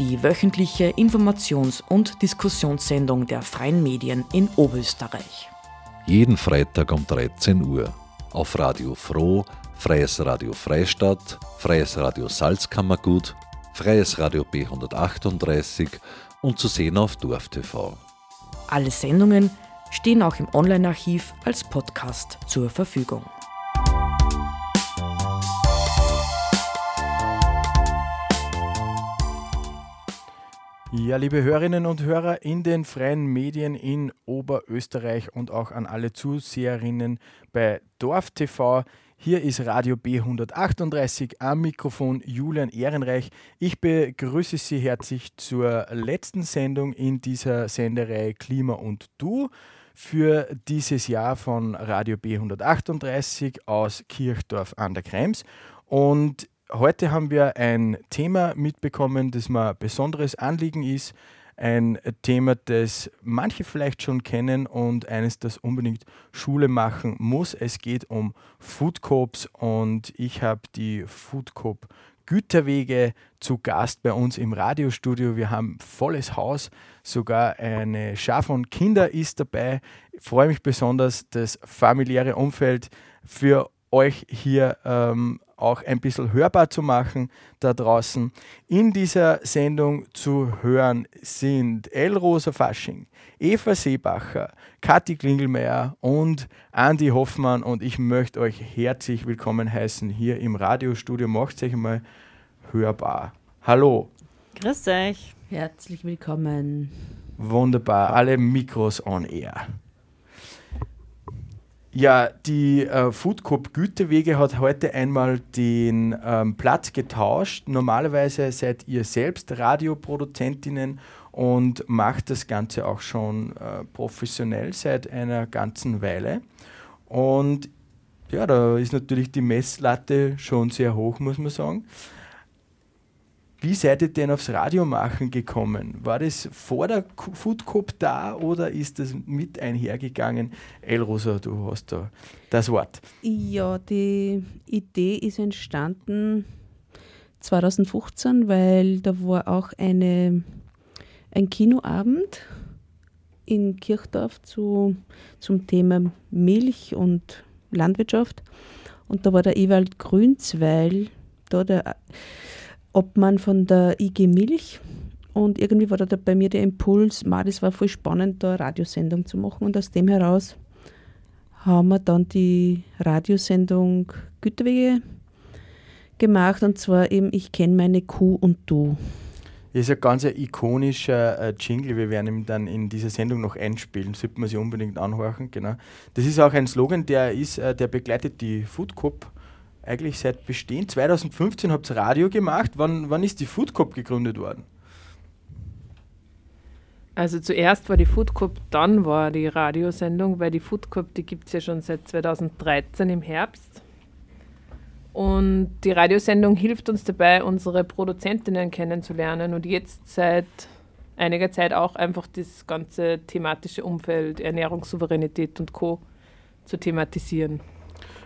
Die wöchentliche Informations- und Diskussionssendung der freien Medien in Oberösterreich. Jeden Freitag um 13 Uhr auf Radio Froh, Freies Radio Freistadt, Freies Radio Salzkammergut, Freies Radio B138 und zu sehen auf DorfTV. Alle Sendungen stehen auch im Online-Archiv als Podcast zur Verfügung. Ja, liebe Hörerinnen und Hörer in den freien Medien in Oberösterreich und auch an alle Zuseherinnen bei Dorf TV. Hier ist Radio B138 am Mikrofon Julian Ehrenreich. Ich begrüße Sie herzlich zur letzten Sendung in dieser Sendereihe Klima und Du für dieses Jahr von Radio B138 aus Kirchdorf an der Krems. Und heute haben wir ein Thema mitbekommen, das mir ein besonderes Anliegen ist. Ein Thema, das manche vielleicht schon kennen und eines, das unbedingt Schule machen muss. Es geht um Food Coops und ich habe die Food Coop Güterwege zu Gast bei uns im Radiostudio. Wir haben volles Haus, sogar eine Schar von Kinder ist dabei. Ich freue mich besonders, das familiäre Umfeld für euch hier ähm, auch ein bisschen hörbar zu machen da draußen. In dieser Sendung zu hören sind Elrosa Fasching, Eva Seebacher, Kathi Klingelmeier und Andi Hoffmann und ich möchte euch herzlich willkommen heißen hier im Radiostudio. Macht euch einmal hörbar. Hallo. Grüß euch. Herzlich willkommen. Wunderbar, alle Mikros on air. Ja, die äh, Food Coop Gütewege hat heute einmal den ähm, Platz getauscht. Normalerweise seid ihr selbst Radioproduzentinnen und macht das Ganze auch schon äh, professionell seit einer ganzen Weile. Und ja, da ist natürlich die Messlatte schon sehr hoch, muss man sagen. Wie seid ihr denn aufs Radiomachen gekommen? War das vor der Food Cup da oder ist das mit einhergegangen? Elrosa, du hast da das Wort. Ja, die Idee ist entstanden 2015, weil da war auch eine, ein Kinoabend in Kirchdorf zu, zum Thema Milch und Landwirtschaft. Und da war der Ewald Grünzweil, da der Obmann von der IG Milch. Und irgendwie war da bei mir der Impuls, ma, das war voll spannend, da eine Radiosendung zu machen. Und aus dem heraus haben wir dann die Radiosendung Güterwege gemacht. Und zwar eben Ich kenne meine Kuh und du. Das ist ein ganz ikonischer äh, Jingle. Wir werden ihn dann in dieser Sendung noch einspielen. Sollte man sich unbedingt anhören. Genau. Das ist auch ein Slogan, der ist, äh, der begleitet die Food Cup eigentlich seit Bestehen. 2015 habt ihr Radio gemacht. Wann, wann ist die Food Cup gegründet worden? Also zuerst war die Food Cup, dann war die Radiosendung, weil die Food Cup, die gibt es ja schon seit 2013 im Herbst. Und die Radiosendung hilft uns dabei, unsere Produzentinnen kennenzulernen und jetzt seit einiger Zeit auch einfach das ganze thematische Umfeld, Ernährungssouveränität und Co. zu thematisieren.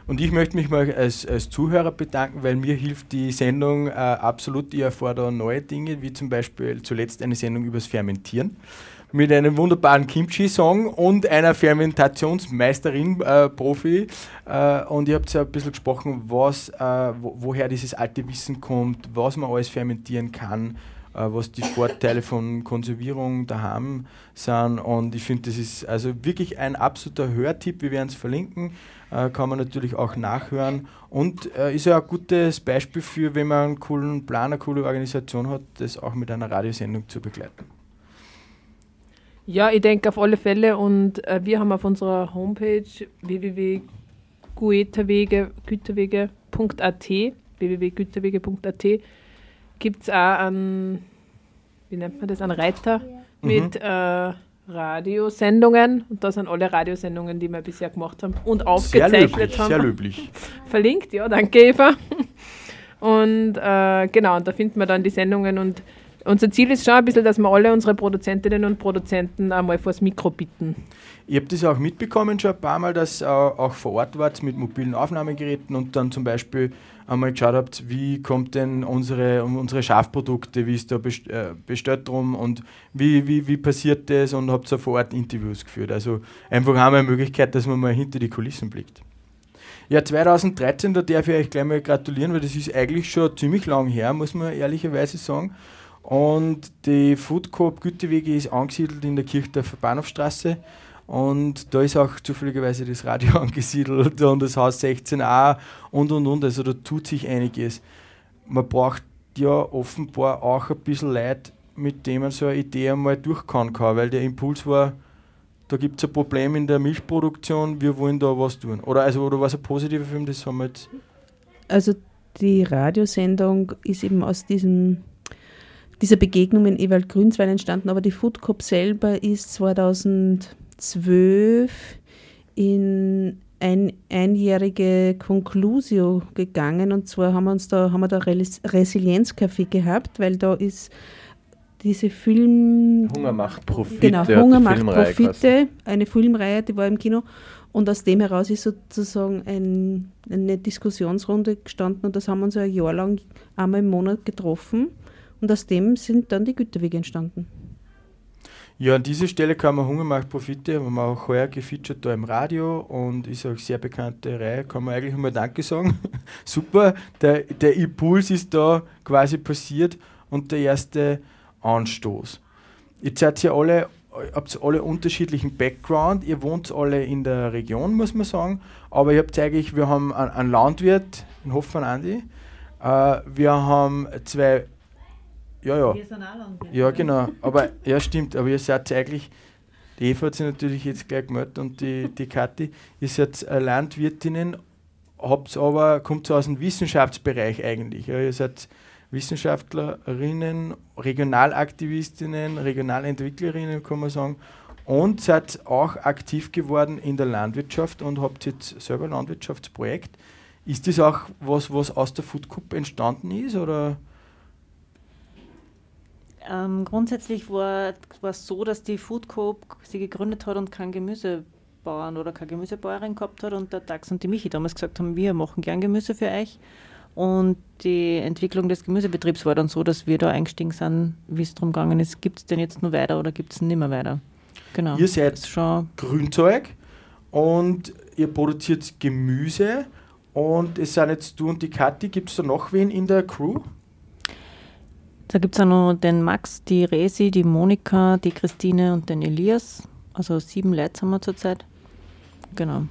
Und ich möchte mich mal als, als Zuhörer bedanken, weil mir hilft die Sendung äh, absolut. Ich da neue Dinge, wie zum Beispiel zuletzt eine Sendung übers Fermentieren mit einem wunderbaren Kimchi-Song und einer Fermentationsmeisterin, äh, Profi. Äh, und ihr habt ja ein bisschen gesprochen, was, äh, wo, woher dieses alte Wissen kommt, was man alles fermentieren kann, äh, was die Vorteile von Konservierung daheim sind. Und ich finde, das ist also wirklich ein absoluter Hörtipp. Wir werden es verlinken äh, kann man natürlich auch nachhören und äh, ist ja ein gutes Beispiel für, wenn man einen coolen Plan, eine coole Organisation hat, das auch mit einer Radiosendung zu begleiten. Ja, ich denke auf alle Fälle und äh, wir haben auf unserer Homepage www.güterwege.at www.güterwege.at gibt es auch einen, wie nennt man das, einen Reiter mhm. mit äh, Radiosendungen und da sind alle Radiosendungen, die wir bisher gemacht haben und aufgezeichnet sehr löblich, haben. Sehr löblich. Verlinkt, ja, danke Eva. Und äh, genau, und da finden wir dann die Sendungen und unser Ziel ist schon ein bisschen, dass wir alle unsere Produzentinnen und Produzenten einmal vors Mikro bitten. Ich habe das auch mitbekommen schon ein paar Mal, dass äh, auch vor Ort wart mit mobilen Aufnahmegeräten und dann zum Beispiel einmal geschaut habt, wie kommt denn unsere, unsere Schafprodukte, wie ist da äh, bestellt drum und wie, wie, wie passiert das und habt so vor Ort Interviews geführt. Also einfach einmal eine Möglichkeit, dass man mal hinter die Kulissen blickt. Ja, 2013, da darf ich euch gleich mal gratulieren, weil das ist eigentlich schon ziemlich lang her, muss man ehrlicherweise sagen. Und die Food Coop Gütewege ist angesiedelt in der Kirchdorfer Bahnhofstraße. Und da ist auch zufälligerweise das Radio angesiedelt und das Haus 16a und und und. Also da tut sich einiges. Man braucht ja offenbar auch ein bisschen Leute, mit denen man so eine Idee einmal durchkauen kann, weil der Impuls war, da gibt es ein Problem in der Milchproduktion, wir wollen da was tun. Oder also oder was ein positiver Film, das haben wir jetzt. Also die Radiosendung ist eben aus diesem, dieser Begegnung in Ewald Grünswein entstanden, aber die Food Cup selber ist 2012 in ein einjährige Conclusio gegangen und zwar haben wir uns da haben wir da Resilienzcafé gehabt, weil da ist diese Film... Hunger macht Profite. Genau, Hunger macht Profite, eine Filmreihe, die war im Kino. Und aus dem heraus ist sozusagen ein, eine Diskussionsrunde gestanden und das haben wir uns ein Jahr lang einmal im Monat getroffen. Und aus dem sind dann die Güterwege entstanden. Ja, an dieser Stelle kann man Hunger macht Profite, haben wir auch heuer gefeatured da im Radio und ist auch sehr bekannte Reihe, kann man eigentlich mal Danke sagen. Super, der, der Impuls ist da quasi passiert und der erste Anstoß. Jetzt seid ihr alle, habt alle unterschiedlichen Background, ihr wohnt alle in der Region, muss man sagen, aber ihr habt eigentlich, wir haben einen Landwirt in Hoffmann Andi, äh, wir haben zwei, ja, ja. Wir sind auch Landwirte. Ja, genau, aber, ja stimmt, aber ihr seid eigentlich, die Eva hat sich natürlich jetzt gleich gemeldet und die, die Kathi, ihr seid Landwirtinnen, habt aber, kommt aus dem Wissenschaftsbereich eigentlich, ja, ihr seid Wissenschaftlerinnen, Regionalaktivistinnen, Regionalentwicklerinnen, kann man sagen, und seid auch aktiv geworden in der Landwirtschaft und habt jetzt selber ein Landwirtschaftsprojekt. Ist das auch was, was aus der Food Cup entstanden ist? Oder? Ähm, grundsätzlich war es so, dass die Food Coop sie gegründet hat und keinen Gemüsebauern oder keine Gemüsebäuerin gehabt hat und der Dax und die Michi damals gesagt haben, wir machen gern Gemüse für euch. Und die Entwicklung des Gemüsebetriebs war dann so, dass wir da eingestiegen sind, wie es darum gegangen ist, gibt es denn jetzt nur weiter oder gibt es nicht mehr weiter? Genau. Ihr seid schon Grünzeug und ihr produziert Gemüse und es sind jetzt du und die Kathi. Gibt es da noch wen in der Crew? Da gibt es auch noch den Max, die Resi, die Monika, die Christine und den Elias. Also sieben Leute haben wir zurzeit. Genau.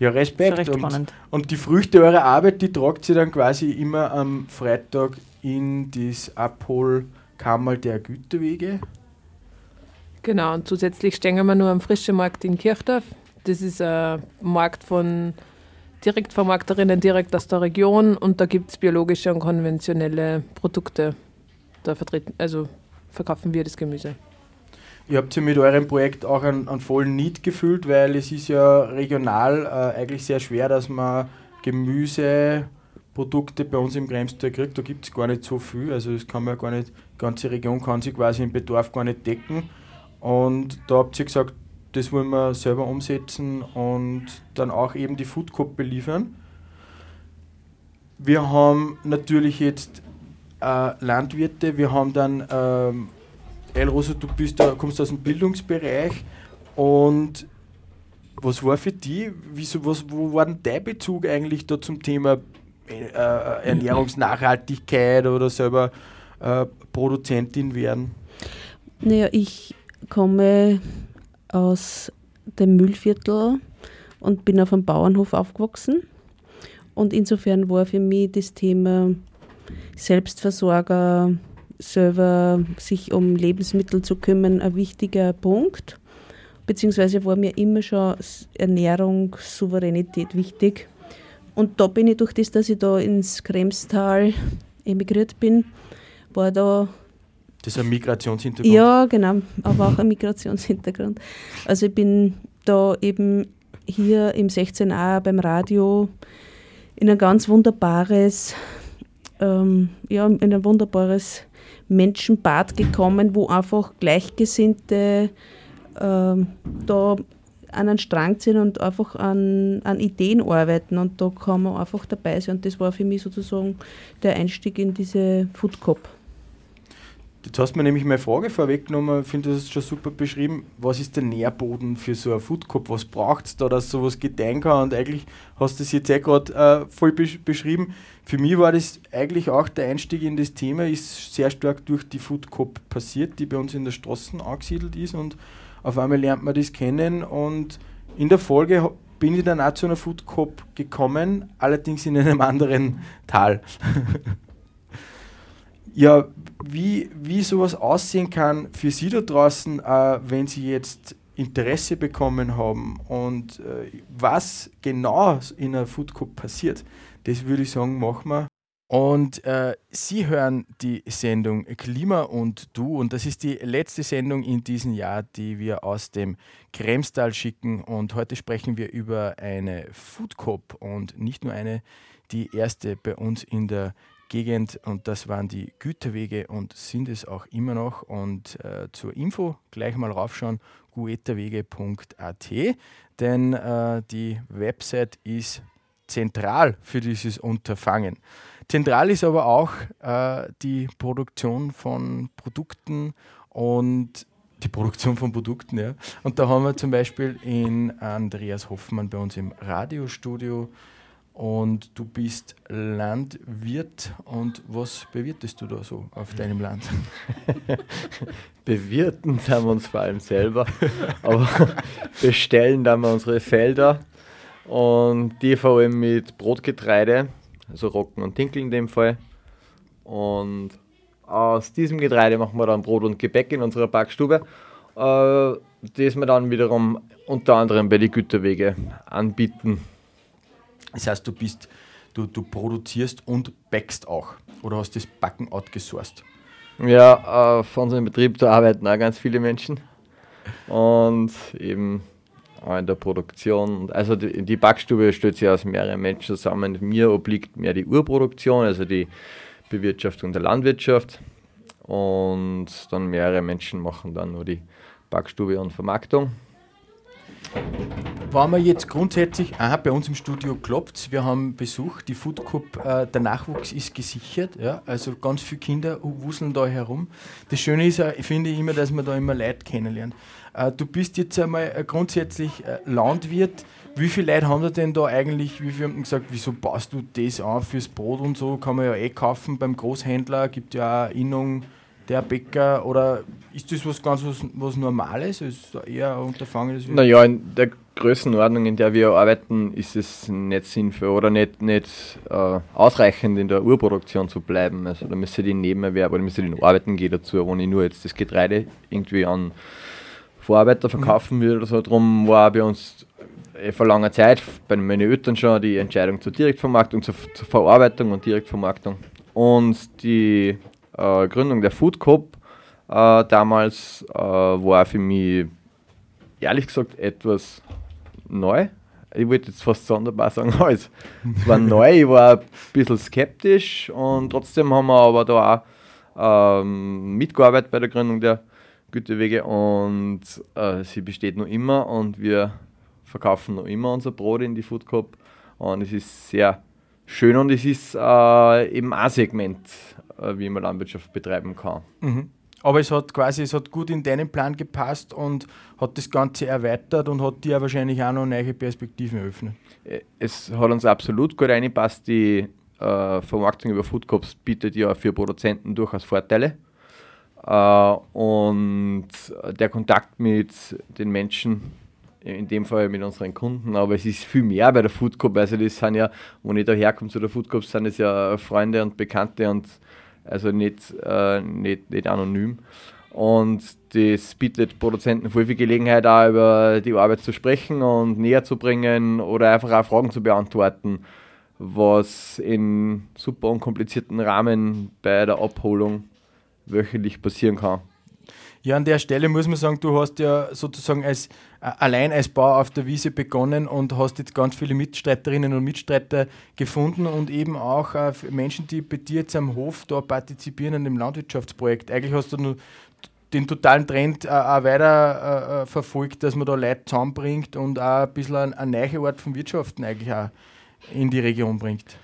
Ja, Respekt. Und, und, die Früchte eurer Arbeit, die tragt sie dann quasi immer am Freitag in das Abholkammer der Güterwege. Genau, und zusätzlich stehen wir nur am frischen Markt in Kirchdorf. Das ist ein Markt von Direktvermarkterinnen direkt aus der Region und da gibt es biologische und konventionelle Produkte. Da vertreten, also verkaufen wir das Gemüse. Ihr habt ja mit eurem Projekt auch einen, einen vollen Need gefühlt, weil es ist ja regional äh, eigentlich sehr schwer, dass man Gemüseprodukte bei uns im Kremstal kriegt. Da gibt es gar nicht so viel. Also das kann man gar nicht, die ganze Region kann sich quasi im Bedarf gar nicht decken. Und da habt ihr gesagt, das wollen wir selber umsetzen und dann auch eben die Food Cup beliefern. Wir haben natürlich jetzt äh, Landwirte, wir haben dann ähm, Elrosa, du bist da, kommst aus dem Bildungsbereich und was war für dich, wieso, was, wo war denn dein Bezug eigentlich da zum Thema äh, Ernährungsnachhaltigkeit oder selber äh, Produzentin werden? Naja, ich komme aus dem Müllviertel und bin auf einem Bauernhof aufgewachsen. Und insofern war für mich das Thema Selbstversorger, selber sich um Lebensmittel zu kümmern ein wichtiger Punkt. Beziehungsweise war mir immer schon Ernährung, Souveränität wichtig. Und da bin ich durch das, dass ich da ins Kremstal emigriert bin, war da Das ist ein Migrationshintergrund. Ja, genau, aber auch ein Migrationshintergrund. Also ich bin da eben hier im 16a beim Radio in ein ganz wunderbares, ähm, ja, in ein wunderbares Menschenbad gekommen, wo einfach Gleichgesinnte ähm, da an einen Strang ziehen und einfach an, an Ideen arbeiten und da kann man einfach dabei sein und das war für mich sozusagen der Einstieg in diese Food Cop. Jetzt hast du mir nämlich meine Frage vorweggenommen, ich finde das schon super beschrieben. Was ist der Nährboden für so ein Food Cup? Was braucht es da, dass sowas gedeihen kann? Und eigentlich hast du das jetzt eh gerade äh, voll besch beschrieben. Für mich war das eigentlich auch der Einstieg in das Thema, ist sehr stark durch die Food Cup passiert, die bei uns in der Straße angesiedelt ist und auf einmal lernt man das kennen und in der Folge bin ich dann auch zu einer Food Cup gekommen, allerdings in einem anderen Tal. ja, wie, wie sowas aussehen kann für Sie da draußen, äh, wenn Sie jetzt Interesse bekommen haben und äh, was genau in einer Food Cup passiert, das würde ich sagen, machen wir. Und äh, Sie hören die Sendung Klima und Du und das ist die letzte Sendung in diesem Jahr, die wir aus dem Kremstal schicken. Und heute sprechen wir über eine Food Coop und nicht nur eine, die erste bei uns in der Gegend und das waren die Güterwege und sind es auch immer noch und äh, zur Info gleich mal raufschauen guetawege.at, denn äh, die Website ist zentral für dieses Unterfangen. Zentral ist aber auch äh, die Produktion von Produkten und die Produktion von Produkten, ja. Und da haben wir zum Beispiel in Andreas Hoffmann bei uns im Radiostudio und du bist Landwirt und was bewirtest du da so auf deinem Land? Bewirten sind wir uns vor allem selber, aber bestellen dann wir unsere Felder und die vor allem mit Brotgetreide also Rocken und Dinkel in dem Fall. Und aus diesem Getreide machen wir dann Brot und Gebäck in unserer Backstube, äh, das wir dann wiederum unter anderem bei den Güterwege anbieten. Das heißt, du bist, du, du produzierst und backst auch oder hast das Backen outgesourced? Ja, auf unserem Betrieb da arbeiten auch ganz viele Menschen und eben auch in der Produktion. Also die, die Backstube stellt sich aus mehreren Menschen zusammen. Mir obliegt mehr die Urproduktion, also die Bewirtschaftung der Landwirtschaft. Und dann mehrere Menschen machen dann nur die Backstube und Vermarktung. Waren wir jetzt grundsätzlich, aha, bei uns im Studio klopft wir haben Besuch, die Food Cup, äh, der Nachwuchs ist gesichert, ja, also ganz viele Kinder wuseln da herum. Das Schöne ist, äh, finde ich immer, dass man da immer Leute kennenlernt. Äh, du bist jetzt einmal grundsätzlich äh, Landwirt. Wie viele Leute haben da denn da eigentlich, wie viele haben gesagt, wieso baust du das an fürs Brot und so? Kann man ja eh kaufen beim Großhändler, gibt ja auch Innung der Bäcker oder ist das was ganz was, was Normales? Ist eher ein Unterfangen? Das naja, in der Größenordnung, in der wir arbeiten, ist es nicht sinnvoll oder nicht, nicht äh, ausreichend in der Urproduktion zu bleiben. Also da müsste die Nebenerwerb oder müsste die Arbeiten gehen dazu, wo ich nur jetzt das Getreide irgendwie an Vorarbeiter verkaufen würde oder so. Darum war bei uns eh vor langer Zeit bei meinen Eltern schon die Entscheidung zur Direktvermarktung, zur, zur Verarbeitung und Direktvermarktung. Und die äh, Gründung der Food Coop äh, damals äh, war für mich ehrlich gesagt etwas neu. Ich wollte jetzt fast sonderbar sagen. Es war neu, ich war ein bisschen skeptisch und trotzdem haben wir aber da auch ähm, mitgearbeitet bei der Gründung der Gütewege und äh, sie besteht noch immer und wir verkaufen noch immer unser Brot in die Food Cup und es ist sehr schön und es ist äh, eben ein Segment, wie man Landwirtschaft betreiben kann. Mhm. Aber es hat quasi, es hat gut in deinen Plan gepasst und hat das Ganze erweitert und hat dir wahrscheinlich auch noch neue Perspektiven eröffnet. Äh, es hat uns absolut gut reingepasst. Die äh, Vermarktung über Food Cups bietet ja für Produzenten durchaus Vorteile äh, und der Kontakt mit den Menschen, in dem Fall mit unseren Kunden, aber es ist viel mehr bei der Food Cup. Also das sind ja, wo ich da herkomme zu der Food Cup, sind es ja Freunde und Bekannte und also nicht, äh, nicht, nicht anonym. Und das bietet Produzenten viel, viel Gelegenheit, auch über die Arbeit zu sprechen und näher zu bringen oder einfach auch Fragen zu beantworten, was in super unkomplizierten Rahmen bei der Abholung wöchentlich passieren kann. Ja, an der Stelle muss man sagen, du hast ja sozusagen als, äh, allein als Bauer auf der Wiese begonnen und hast jetzt ganz viele Mitstreiterinnen und Mitstreiter gefunden und eben auch äh, Menschen, die bei dir jetzt am Hof da partizipieren an dem Landwirtschaftsprojekt. Eigentlich hast du den totalen Trend äh, auch weiter verfolgt, dass man da Leute zusammenbringt und auch ein bisschen eine, eine neue Art von Wirtschaften eigentlich auch in die Region bringt.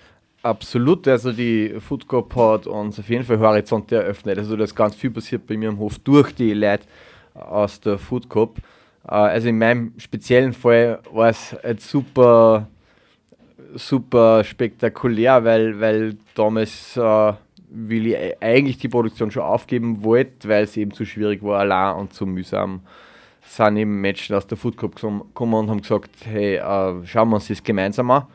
Absolut, also die Food hat uns auf jeden Fall Horizonte eröffnet. Also da ist ganz viel passiert bei mir im Hof durch die Leute aus der Food Coop. Äh, also in meinem speziellen Fall war es jetzt super, super spektakulär, weil, weil damals äh, will ich eigentlich die Produktion schon aufgeben wollte, weil es eben zu schwierig war, allein und zu mühsam. Sind eben Menschen aus der Food Coop gekommen und haben gesagt, hey, äh, schauen wir uns das gemeinsam an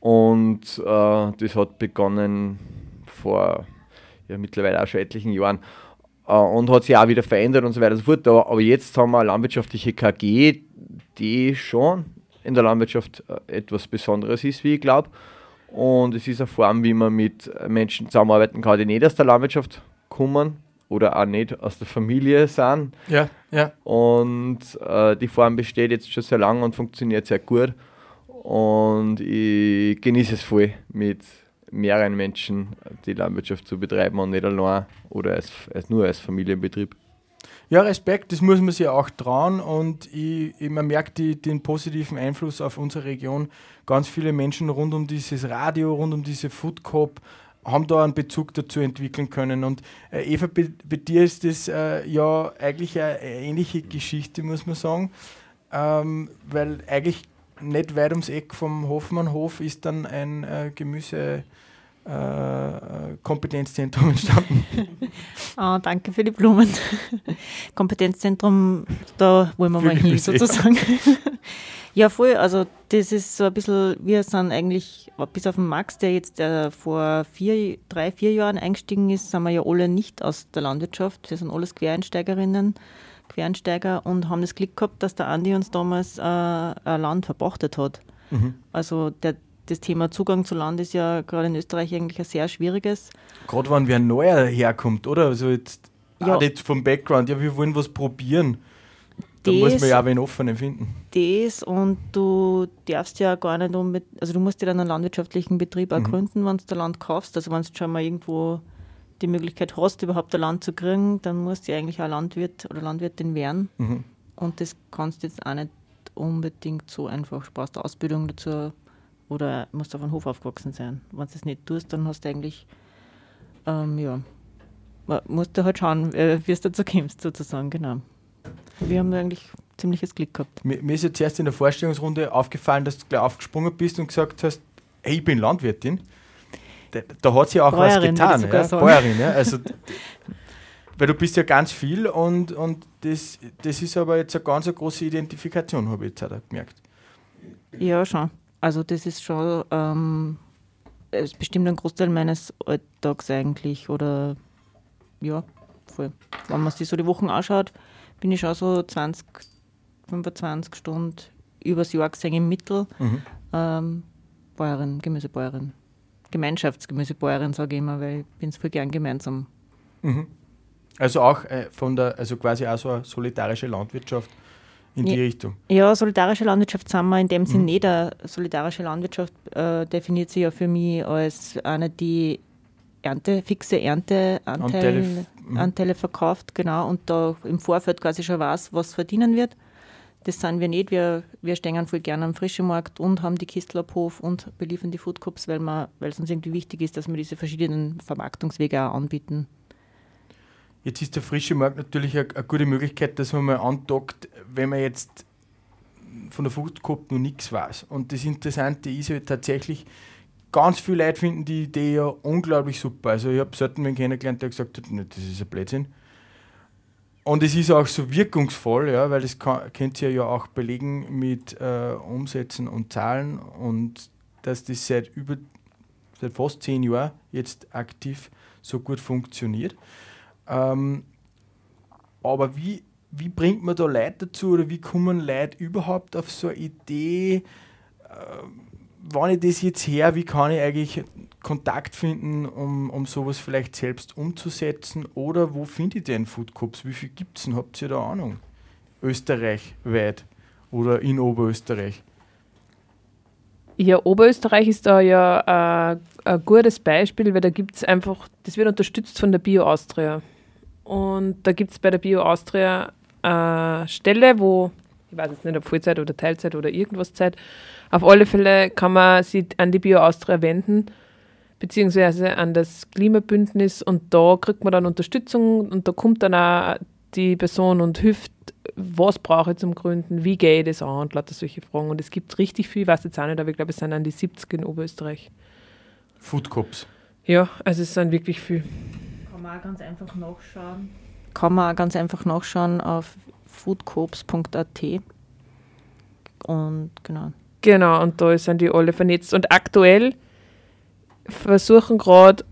und äh, das hat begonnen vor ja, mittlerweile auch schon etlichen Jahren äh, und hat sich auch wieder verändert und so weiter und so fort. Aber, aber jetzt haben wir eine landwirtschaftliche KG, die schon in der Landwirtschaft äh, etwas Besonderes ist, wie ich glaube. Und es ist eine Form, wie man mit Menschen zusammenarbeiten kann, die nicht aus der Landwirtschaft kommen oder auch nicht aus der Familie sind. Ja, ja. Und äh, die Form besteht jetzt schon sehr lange und funktioniert sehr gut. Und ich genieße es voll, mit mehreren Menschen die Landwirtschaft zu betreiben und nicht allein oder als, als nur als Familienbetrieb. Ja, Respekt, das muss man sich auch trauen und ich, ich, man merkt die, den positiven Einfluss auf unsere Region. Ganz viele Menschen rund um dieses Radio, rund um diese Food Coop haben da einen Bezug dazu entwickeln können. Und äh, Eva, bei, bei, dir ist das äh, ja eigentlich eine ähnliche Geschichte, muss man sagen, ähm, weil eigentlich nicht weit ums Eck vom Hofmannhof ist dann ein äh, Gemüse. Äh, Kompetenzzentrum entstanden. oh, danke für die Blumen. Kompetenzzentrum, da wollen wir Viel mal hin, sozusagen. ja, voll. Also, das ist so ein bisschen, wir sind eigentlich, bis auf den Max, der jetzt äh, vor vier, drei, vier Jahren eingestiegen ist, sind wir ja alle nicht aus der Landwirtschaft. Wir sind alles Quereinsteigerinnen. Quereinsteiger und haben das Glück gehabt, dass der Andi uns damals äh, ein Land verpachtet hat. Mhm. Also der, das Thema Zugang zu Land ist ja gerade in Österreich eigentlich ein sehr schwieriges. Gerade wenn wer neuer herkommt, oder? Also jetzt ja. auch nicht vom Background, ja, wir wollen was probieren. Da das, muss man ja auch wen offen finden. Das und du darfst ja gar nicht um, also du musst dir dann einen landwirtschaftlichen Betrieb auch mhm. gründen, wenn du Land kaufst. Also wenn du schon mal irgendwo die Möglichkeit hast, überhaupt ein Land zu kriegen, dann musst du eigentlich auch Landwirt oder Landwirtin werden. Mhm. Und das kannst du jetzt auch nicht unbedingt so einfach. Du brauchst Ausbildung dazu oder musst auf einem Hof aufgewachsen sein. Wenn du das nicht tust, dann hast du eigentlich, ähm, ja, musst du halt schauen, äh, wie es dazu kommst, sozusagen, genau. Wir haben eigentlich ziemliches Glück gehabt. Mir, mir ist ja zuerst in der Vorstellungsrunde aufgefallen, dass du gleich aufgesprungen bist und gesagt hast, hey, ich bin Landwirtin da, da hat sie auch Bäuerin, was getan. Ja? Bäuerin, ja? Also, weil du bist ja ganz viel und, und das, das ist aber jetzt eine ganz große Identifikation, habe ich jetzt auch gemerkt. Ja, schon. Also das ist schon ähm, ist bestimmt ein Großteil meines Alltags eigentlich oder ja, voll. Wenn man sich so die Wochen anschaut, bin ich schon so 20, 25 Stunden übers Jahr gesehen im Mittel mhm. ähm, Bäuerin, Gemüsebäuerin. Gemeinschaftsgemüsebäuerin, sage ich immer, weil ich bin es voll gern gemeinsam. Mhm. Also auch äh, von der, also quasi auch so eine solidarische Landwirtschaft in ja, die Richtung. Ja, solidarische Landwirtschaft sind wir in dem mhm. Sinn nicht. Eine solidarische Landwirtschaft äh, definiert sich ja für mich als eine, die Ernte, fixe Ernteanteile mhm. Anteile verkauft, genau, und da im Vorfeld quasi schon weiß, was verdienen wird. Das sind wir nicht. Wir, wir stehen voll gerne am frischen Markt und haben die Kistel ab Hof und beliefern die Food Cups, weil, weil es uns irgendwie wichtig ist, dass wir diese verschiedenen Vermarktungswege auch anbieten. Jetzt ist der frische Markt natürlich eine, eine gute Möglichkeit, dass man mal andockt, wenn man jetzt von der Food Cup noch nichts weiß. Und das Interessante ist halt tatsächlich, ganz viele Leute finden die Idee ja unglaublich super. Also ich habe selten einen kennengelernt, der gesagt hat, das ist ein Blödsinn. Und es ist auch so wirkungsvoll, ja, weil das kann, könnt ihr ja auch belegen mit äh, Umsätzen und Zahlen und dass das seit über seit fast zehn Jahren jetzt aktiv so gut funktioniert. Ähm, aber wie, wie bringt man da Leute dazu oder wie kommen Leute überhaupt auf so eine Idee? Äh, wenn ich das jetzt her, wie kann ich eigentlich Kontakt finden, um, um sowas vielleicht selbst umzusetzen? Oder wo finde ich denn Food Cups? Wie viel gibt es denn? Habt ihr da Ahnung? Österreichweit oder in Oberösterreich? Ja, Oberösterreich ist da ja äh, ein gutes Beispiel, weil da gibt es einfach, das wird unterstützt von der Bio Austria. Und da gibt es bei der Bio Austria eine Stelle, wo, ich weiß jetzt nicht, ob Vollzeit oder Teilzeit oder irgendwas Zeit, auf alle Fälle kann man sich an die Bio Austria wenden, beziehungsweise an das Klimabündnis und da kriegt man dann Unterstützung und da kommt dann auch die Person und hilft, was brauche ich zum Gründen, wie gehe ich das an und lauter solche Fragen. Und es gibt richtig viel, ich weiß jetzt auch nicht, aber ich glaube, es sind an die 70 in Oberösterreich. Food Cups. Ja, also es sind wirklich viel. Kann man auch ganz einfach nachschauen. Kann man auch ganz einfach nachschauen auf foodcoops.at. Und genau. Genau, und da sind die alle vernetzt. Und aktuell versuchen gerade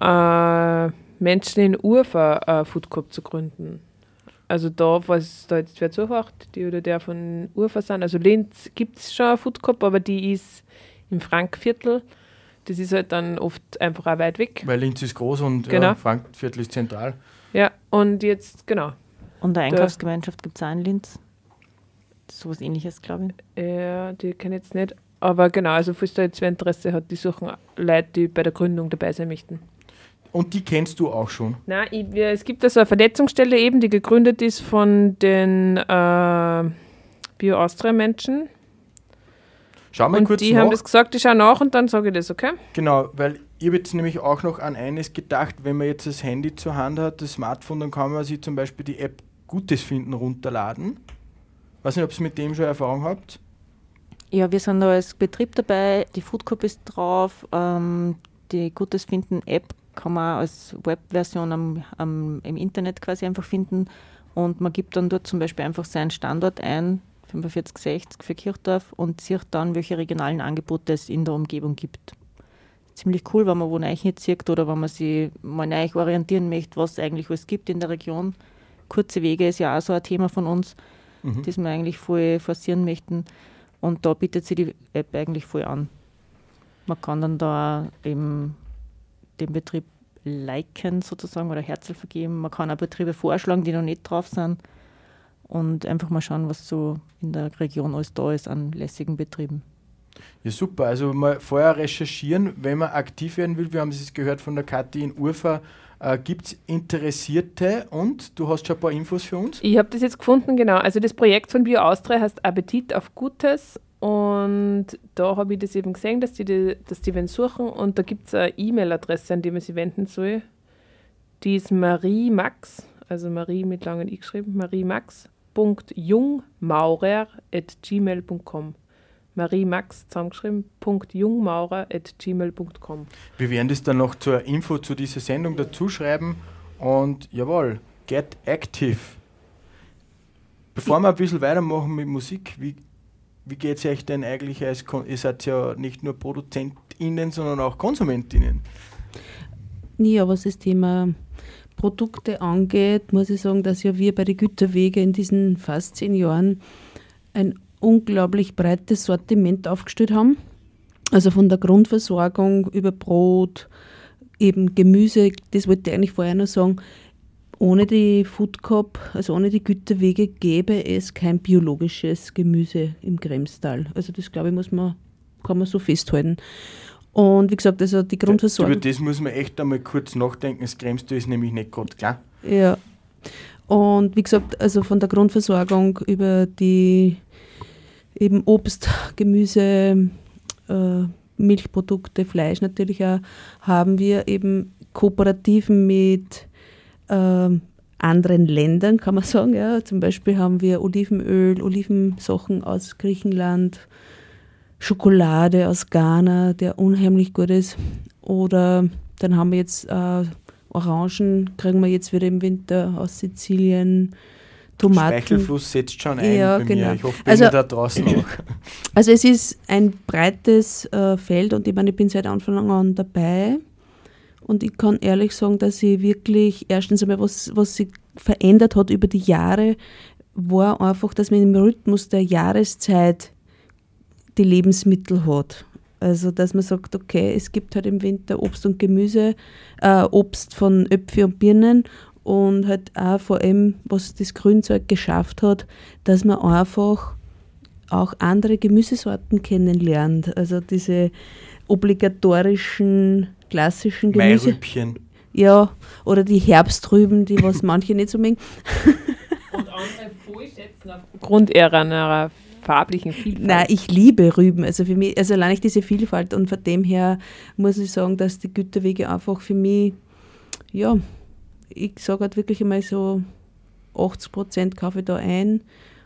äh, Menschen in Urfa ein Food Cup zu gründen. Also da, was da jetzt wer zuhört, die oder der von Urfa sind. Also Linz gibt es schon ein Food Cup, aber die ist im Frankviertel. Das ist halt dann oft einfach auch weit weg. Weil Linz ist groß und Genau. ja, Frankviertel ist zentral. Ja, und jetzt, genau. Und eine Einkaufsgemeinschaft gibt es auch in Linz. So was ähnliches, glaube ich. Ja, die kenne ich jetzt nicht. Aber genau, also falls da jetzt wer Interesse hat, die suchen Leute, die bei der Gründung dabei sein möchten. Und die kennst du auch schon. Nein, ich, wir- es gibt also eine Vernetzungsstelle eben, die gegründet ist von den äh, Bio-Austria-Menschen. Schau mal Und kurz die nach. haben das gesagt, ich schaue nach und dann sage ich das, okay? Genau, weil ich habe jetzt nämlich auch noch an eines gedacht, wenn man jetzt das Handy zur Hand hat, das Smartphone, dann kann man sich zum Beispiel die App Gutes finden runterladen. Weiß nicht, ob ihr mit dem schon Erfahrung habt. Ja, wir sind da als Betrieb dabei. Die Food Cup ist drauf. Ähm, die Gutes Finden App kann man als Webversion am, am, im Internet quasi einfach finden. Und man gibt dann dort zum Beispiel einfach seinen Standort ein, 4560 für Kirchdorf, und sieht dann, welche regionalen Angebote es in der Umgebung gibt. Ziemlich cool, wenn man wo neu sieht oder wenn man sich mal neu orientieren möchte, was es eigentlich alles gibt in der Region. Kurze Wege ist ja auch so ein Thema von uns, Mhm. das wir eigentlich voll forcieren möchten. Und da bietet sich die App eigentlich voll an. Man kann dann da eben den Betrieb liken sozusagen oder Herzl vergeben. Man kann auch Betriebe vorschlagen, die noch nicht drauf sind. Und einfach mal schauen, was so in der Region alles da ist an lässigen Betrieben. Ja, super. Also mal vorher recherchieren, wenn man aktiv werden will. Wir haben es jetzt gehört von der Kathi in Urfa. Äh, Gibt es Interessierte und du hast schon ein paar Infos für uns? Ich habe das jetzt gefunden, genau. Also das Projekt von Bio Austria heißt Appetit auf Gutes und da habe ich das eben gesehen, dass die, die, dass die wen suchen und da gibt es eine E-Mail-Adresse, an die man sich wenden soll. Die ist Marie Max, also Marie mit langen I geschrieben, mariemax.jungmaurer.gmail.com Marie Max zusammengeschrieben, .jungmaurer.gmail.com Wir werden das dann noch zur Info zu dieser Sendung dazu schreiben. Und jawohl, get active. Bevor wir ein bisschen weitermachen mit Musik, wie, wie geht es euch denn eigentlich als, ihr seid ja nicht nur ProduzentInnen, sondern auch KonsumentInnen. Ja, was das Thema Produkte angeht, muss ich sagen, dass ja wir bei den Güterwege in diesen fast zehn Jahren ein unglaublich breites Sortiment aufgestellt haben. Also von der Grundversorgung über Brot, eben Gemüse, das wollte ich eigentlich vorher noch sagen. Ohne die Food Cup, also ohne die Güterwege, gäbe es kein biologisches Gemüse im Kremstal. Also das glaube ich, muss man, kann man so festhalten. Und wie gesagt, also die Grundversorgung. Über das muss man echt einmal kurz nachdenken. Das Kremste ist nämlich nicht gerade klar. Ja. Und wie gesagt, also von der Grundversorgung über die eben Obst, Gemüse, äh, Milchprodukte, Fleisch natürlich auch, haben wir eben Kooperativen mit ähm, anderen Ländern, kann man sagen. Ja. Zum Beispiel haben wir Olivenöl, Olivensachen aus Griechenland, Schokolade aus Ghana, der unheimlich gut ist. Oder dann haben wir jetzt äh, Orangen, kriegen wir jetzt wieder im Winter aus Sizilien, Tomaten. Speichelfluss setzt schon ein Ja, bei genau. mir. Ich hoffe, bei Also- da draußen auch. Also es ist ein breites äh, Feld und ich meine, ich bin seit Anfang an dabei und ich kann ehrlich sagen, dass ich wirklich erstens einmal, was, was sich verändert hat über die Jahre, war einfach, dass man im Rhythmus der Jahreszeit die Lebensmittel hat. Also, dass man sagt, okay, es gibt halt im Winter Obst und Gemüse, äh, Obst von Äpfel und Birnen und halt auch vor allem, was das Grünzeug geschafft hat, dass man einfach auch andere Gemüsesorten kennenlernt. Also diese obligatorischen klassischen Gemüse. Mairübchen. Ja, oder die Herbstrüben, die was manche nicht so mögen. Und andere voll schätzen aufgrund ihrer farblichen Vielfalt. Nein, ich liebe Rüben. Also für mich, also allein ich diese Vielfalt und von dem her muss ich sagen, dass die Güterwege einfach für mich, ja, ich sage halt wirklich einmal so 80 Prozent kaufe ich da ein.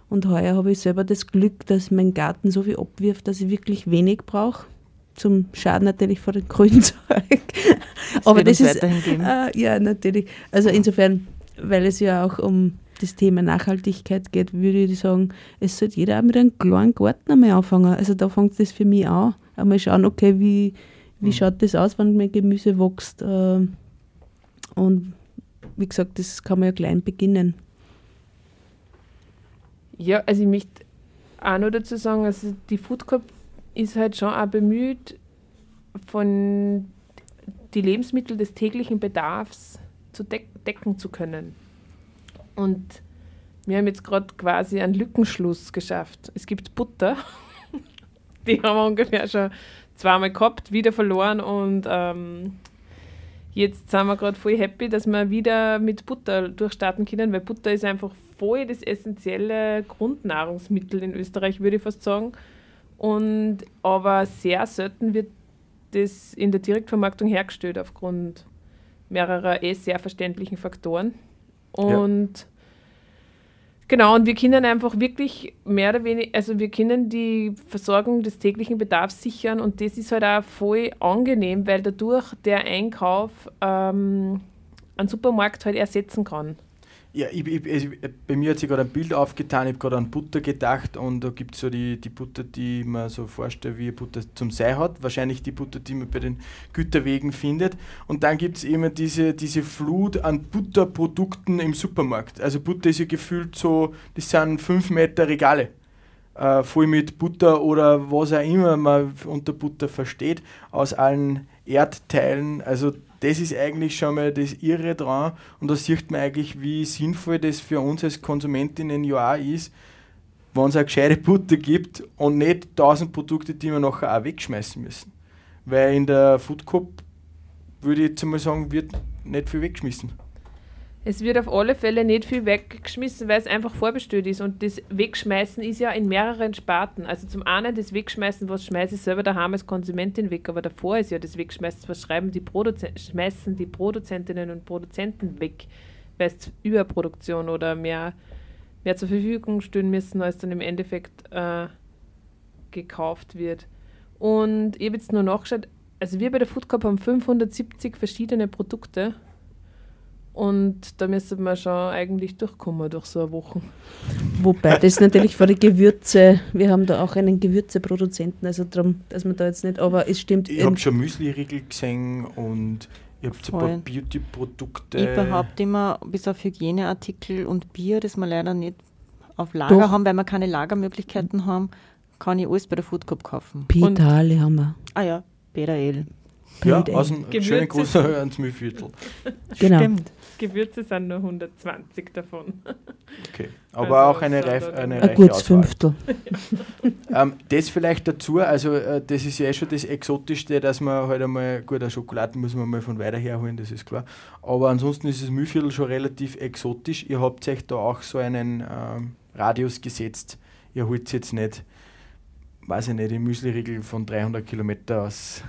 Und heuer habe ich selber das Glück, dass mein Garten so viel abwirft, dass ich wirklich wenig brauche. Zum Schaden natürlich vor dem Grünzeug. Das Aber das ist. Äh, ja, natürlich. Also insofern, weil es ja auch um das Thema Nachhaltigkeit geht, würde ich sagen, es sollte jeder auch mit einem kleinen Garten einmal anfangen. Also da fängt das für mich an. Einmal schauen, okay, wie, wie schaut das aus, wenn mein Gemüse wächst. äh, Und wie gesagt, das kann man ja klein beginnen. Ja, also ich möchte auch noch dazu sagen, also die Food Corp ist halt schon auch bemüht, von die Lebensmittel des täglichen Bedarfs zu deck decken zu können. Und wir haben jetzt gerade quasi einen Lückenschluss geschafft. Es gibt Butter, die haben wir ungefähr schon zweimal gehabt, wieder verloren und ähm, jetzt sind wir gerade voll happy, dass wir wieder mit Butter durchstarten können, weil Butter ist einfach voll das essentielle Grundnahrungsmittel in Österreich, würde ich fast sagen. Und aber sehr selten wird das in der Direktvermarktung hergestellt aufgrund mehrerer eh sehr verständlichen Faktoren. Und genau, und wir können einfach wirklich mehr oder weniger, also wir können die Versorgung des täglichen Bedarfs sichern und das ist halt auch voll angenehm, weil dadurch der Einkauf ähm, einen Supermarkt halt ersetzen kann. Ja, ich, ich, also, bei mir hat sich gerade ein Bild aufgetan, ich habe gerade an Butter gedacht und da gibt es so die, die Butter, die man so vorstellt, wie Butter zum Sei hat. Wahrscheinlich die Butter, die man bei den Güterwegen findet. Und dann gibt es immer diese, diese Flut an Butterprodukten im Supermarkt. Also Butter ist ja gefühlt so, das sind 5 Meter Regale. Äh, voll mit Butter oder was auch immer man unter Butter versteht, aus allen Erdteilen. Also das ist eigentlich schon mal das Irre dran und da sieht man eigentlich, wie sinnvoll das für uns als Konsumentinnen ja auch ist, wenn es eine gescheite Butter gibt und nicht tausend Produkte, die wir nachher auch wegschmeißen müssen. Weil in der Food Coop würde ich jetzt mal sagen, wird nicht viel weggeschmissen. Es wird auf alle Fälle nicht viel weggeschmissen, weil es einfach vorbestellt ist. Und das Wegschmeißen ist ja in mehreren Sparten. Also zum einen das Wegschmeißen, was schmeiße ich selber daheim als Konsumentin weg, aber davor ist ja das Wegschmeißen, was schreiben die schmeißen die Produzentinnen und Produzenten weg, weil es Überproduktion oder mehr, mehr zur Verfügung stehen müssen, als dann im Endeffekt äh, gekauft wird. Und ich habe jetzt nur nachgeschaut, also wir bei der Food Corp haben 570 verschiedene Produkte. Und da müsste man schon eigentlich durchkommen durch so eine Woche. Wobei das natürlich für die Gewürze, wir haben da auch einen Gewürzeproduzenten, also darum, dass man da jetzt nicht, aber es stimmt. Ich habe schon Müsli-Riegel gesehen und ich habe so ein paar. Beauty-Produkte. Ich behaupte immer, bis auf Hygieneartikel und Bier, das wir leider nicht auf Lager Doch. haben, weil wir keine Lagermöglichkeiten haben, kann ich alles bei der Food Cup kaufen. Pitale haben wir. Ah ja, Ja, aus dem schönen Gruß ans Mühlviertel. Genau. Stimmt. Gewürze sind nur 120 davon. Okay. Aber Also auch eine, reif, eine Ein reiche gutes Auswahl. Fünftel. Ähm, das vielleicht dazu, also äh, das ist ja eh schon das Exotischste, dass man halt einmal, gut, eine Schokolade muss man mal von weiter her holen, das ist klar. Aber ansonsten ist das Mühlviertel schon relativ exotisch. Ihr habt euch da auch so einen ähm, Radius gesetzt. Ihr holt jetzt nicht, weiß ich nicht, die Müsliriegel von 300 Kilometer aus.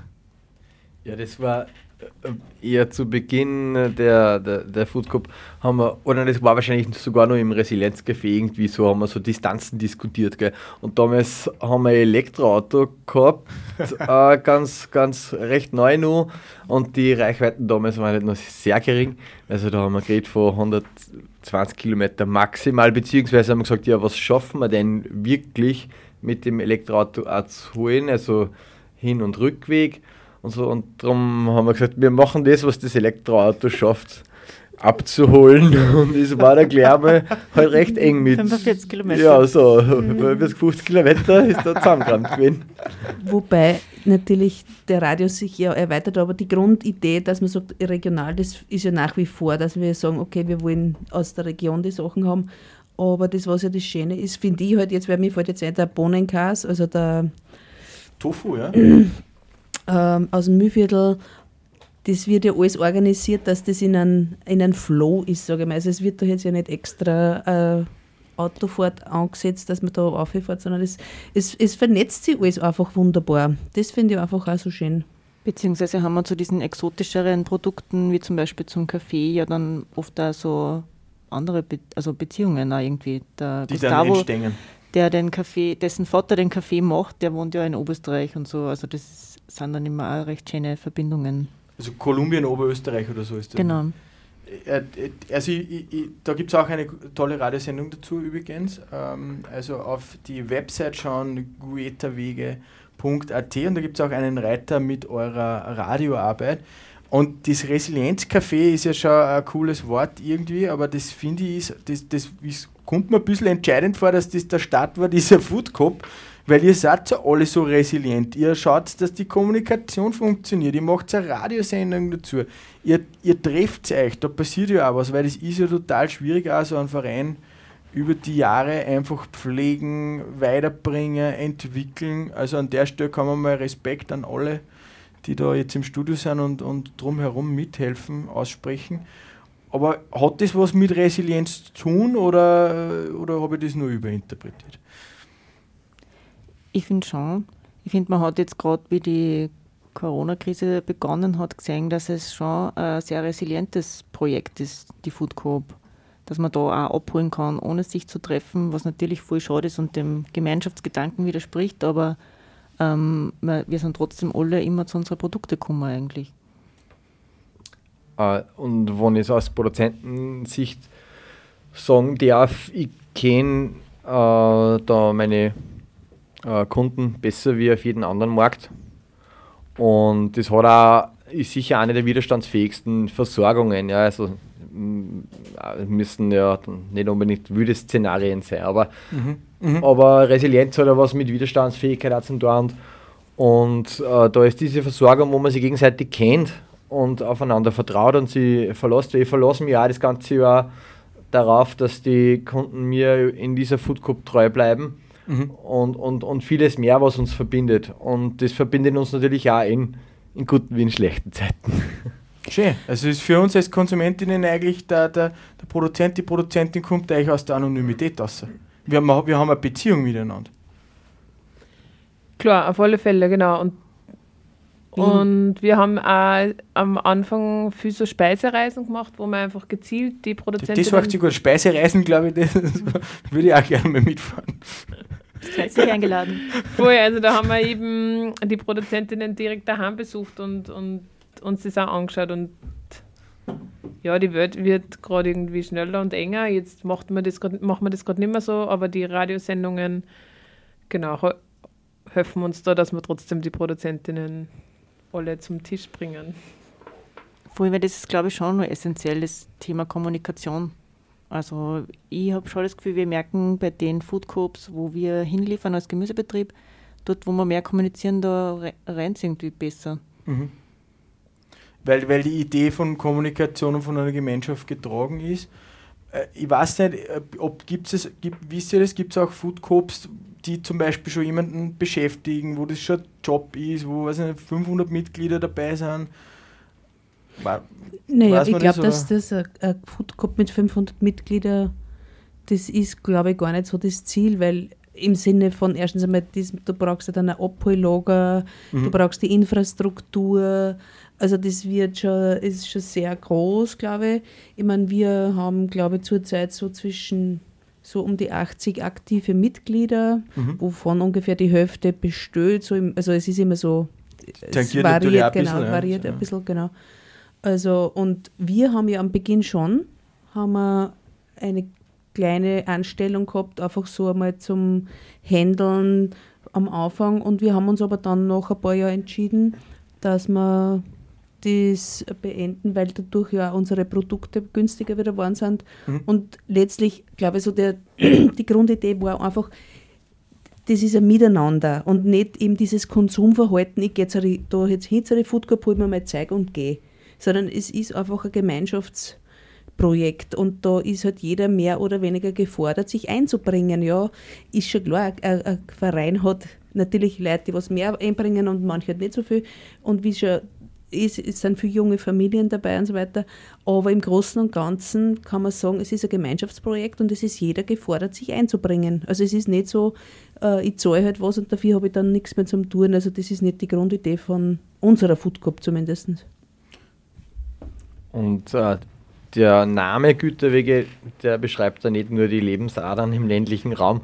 Ja, das war äh, eher zu Beginn äh, der, der, der Food Cup haben wir, oder das war wahrscheinlich sogar noch im Resilienzcafé irgendwie so, haben wir so Distanzen diskutiert, gell. Und damals haben wir ein Elektroauto gehabt, äh, ganz, ganz recht neu noch und die Reichweiten damals waren halt noch sehr gering. Also da haben wir geredet von 120 Kilometer maximal, beziehungsweise haben wir gesagt, ja, was schaffen wir denn wirklich mit dem Elektroauto auch zu holen, also Hin- und Rückweg und so. Und darum haben wir gesagt, wir machen das, was das Elektroauto schafft. abzuholen und es war der Glaube halt recht eng mit. 45 Kilometer. Ja, so, bis 50 Kilometer ist da zusammengerannt gewesen. Wobei natürlich der Radius sich ja erweitert, aber die Grundidee, dass man sagt, regional, das ist ja nach wie vor, dass wir sagen, okay, wir wollen aus der Region die Sachen haben. Aber das, was ja das Schöne ist, finde ich halt jetzt, weil mir fällt jetzt ein, der Bohnenkas, also der Tofu, ja? ähm, aus dem Mühlviertel, das wird ja alles organisiert, dass das in einem in ein Flow ist, sage ich mal. Also es wird da jetzt ja nicht extra äh, Autofahrt angesetzt, dass man da rauffährt, sondern es, es, es vernetzt sich alles einfach wunderbar. Das finde ich einfach auch so schön. Beziehungsweise haben wir zu diesen exotischeren Produkten, wie zum Beispiel zum Kaffee, ja dann oft auch so andere Be also Beziehungen auch irgendwie. Der Die dann Gustavo, entstehen. der den Kaffee, dessen Vater den Kaffee macht, der wohnt ja in Oberösterreich und so. Also das sind dann immer auch recht schöne Verbindungen. Also Kolumbien, Oberösterreich oder so ist das. Genau. Äh, äh, Also ich, ich, ich, da gibt es auch eine tolle Radiosendung dazu übrigens. Ähm, also auf die Website schauen, guetawege.at und da gibt es auch einen Reiter mit eurer Radioarbeit. Und das Resilienzcafé ist ja schon ein cooles Wort irgendwie, aber das finde ich, ist, das, das ist, kommt mir ein bisschen entscheidend vor, dass das der Start war, dieser Food Cup, weil ihr seid ja alle so resilient. Ihr schaut, dass die Kommunikation funktioniert. Ihr macht eine Radiosendung dazu. Ihr, ihr trefft euch. Da passiert ja auch was, weil das ist ja total schwierig, auch so einen Verein über die Jahre einfach pflegen, weiterbringen, entwickeln. Also an der Stelle kann man mal Respekt an alle, die da jetzt im Studio sind und, und drumherum mithelfen, aussprechen. Aber hat das was mit Resilienz zu tun oder, oder habe ich das nur überinterpretiert? Ich finde schon. Ich finde, man hat jetzt gerade, wie die Corona-Krise begonnen hat, gesehen, dass es schon ein sehr resilientes Projekt ist, die Food Coop. Dass man da auch abholen kann, ohne sich zu treffen, was natürlich voll schade ist und dem Gemeinschaftsgedanken widerspricht, aber ähm, wir sind trotzdem alle immer zu unseren Produkten gekommen eigentlich. Äh, und wenn ich es aus Produzentensicht sagen darf, ich kenne äh, da meine äh, Kunden besser wie auf jeden anderen Markt. Und das hat auch, ist sicher eine der widerstandsfähigsten Versorgungen. Ja, also mm, müssen ja nicht unbedingt wilde Szenarien sein, aber, aber Resilienz hat ja was mit Widerstandsfähigkeit auch zu tun. Und äh, da ist diese Versorgung, wo man sich gegenseitig kennt und aufeinander vertraut und sie verlässt. Ich verlasse mich auch das ganze Jahr darauf, dass die Kunden mir in dieser Food Cup treu bleiben und, und, und vieles mehr, was uns verbindet. Und das verbindet uns natürlich auch in, in guten wie in schlechten Zeiten. Schön. Also ist für uns als Konsumentinnen eigentlich der, der, der Produzent, die Produzentin kommt eigentlich aus der Anonymität raus. Wir haben, wir haben eine Beziehung miteinander. Klar, auf alle Fälle, genau. Und, und wir haben auch am Anfang viel so Speisereisen gemacht, wo wir einfach gezielt die Produzenten. Das macht sich gut. Speisereisen, glaube ich, das würde ich auch gerne mal mitfahren. Herzlich eingeladen. Voll, also da haben wir eben die Produzentinnen direkt daheim besucht und, und uns das auch angeschaut und ja, die Welt wird gerade irgendwie schneller und enger. Jetzt macht man das grad, machen wir das gerade nicht mehr so, aber die Radiosendungen, genau, he- helfen uns da, dass wir trotzdem die Produzentinnen alle zum Tisch bringen. Vor allem, das ist, glaube ich, schon ein essentielles Thema Kommunikation. Also ich habe schon das Gefühl, wir merken bei den Food Coops, wo wir hinliefern als Gemüsebetrieb, dort, wo wir mehr kommunizieren, da rennt es irgendwie besser. Weil, weil die Idee von Kommunikation und von einer Gemeinschaft getragen ist. Äh, Ich weiß nicht, äh, ob gibt's es, gibt, wisst ihr das, gibt es auch Food Coops, die zum Beispiel schon jemanden beschäftigen, wo das schon ein Job ist, wo weiß ich nicht, 500 Mitglieder dabei sind. Wa- Naja, ich glaube, das, dass das ein, ein Food Cup mit 500 Mitgliedern, das ist, glaube ich, gar nicht so das Ziel, weil im Sinne von erstens einmal, du brauchst ja dann ein Abhollager, du brauchst die Infrastruktur, also das wird schon, ist schon sehr groß, glaube ich. Ich meine, wir haben, glaube ich, zurzeit so zwischen so um die 80 aktive Mitglieder, wovon ungefähr die Hälfte bestellt. So im, also es ist immer so, es auch ein genau, bisschen, variiert Ja. ein bisschen, genau. Also, und wir haben ja am Beginn schon, haben wir eine kleine Anstellung gehabt, einfach so einmal zum Handeln am Anfang. Und wir haben uns aber dann nach ein paar Jahren entschieden, dass wir das beenden, weil dadurch ja unsere Produkte günstiger wieder geworden sind. Mhm. Und letztlich, glaube ich, so der, die Grundidee war einfach, das ist ein Miteinander und nicht eben dieses Konsumverhalten, ich gehe jetzt da jetzt hin zu der Food Cup, hol mir mein Zeug und gehe. Sondern es ist einfach ein Gemeinschaftsprojekt und da ist halt jeder mehr oder weniger gefordert, sich einzubringen. Ja, ist schon klar, ein, ein Verein hat natürlich Leute, die was mehr einbringen und manche halt nicht so viel. Und wie schon ist, es sind viele junge Familien dabei und so weiter. Aber im Großen und Ganzen kann man sagen, es ist ein Gemeinschaftsprojekt und es ist jeder gefordert, sich einzubringen. Also es ist nicht so, äh, ich zahle halt was und dafür habe ich dann nichts mehr zum Tun. Also das ist nicht die Grundidee von unserer Food Cup zumindest. Und äh, der Name Güterwege, der beschreibt ja nicht nur die Lebensadern im ländlichen Raum,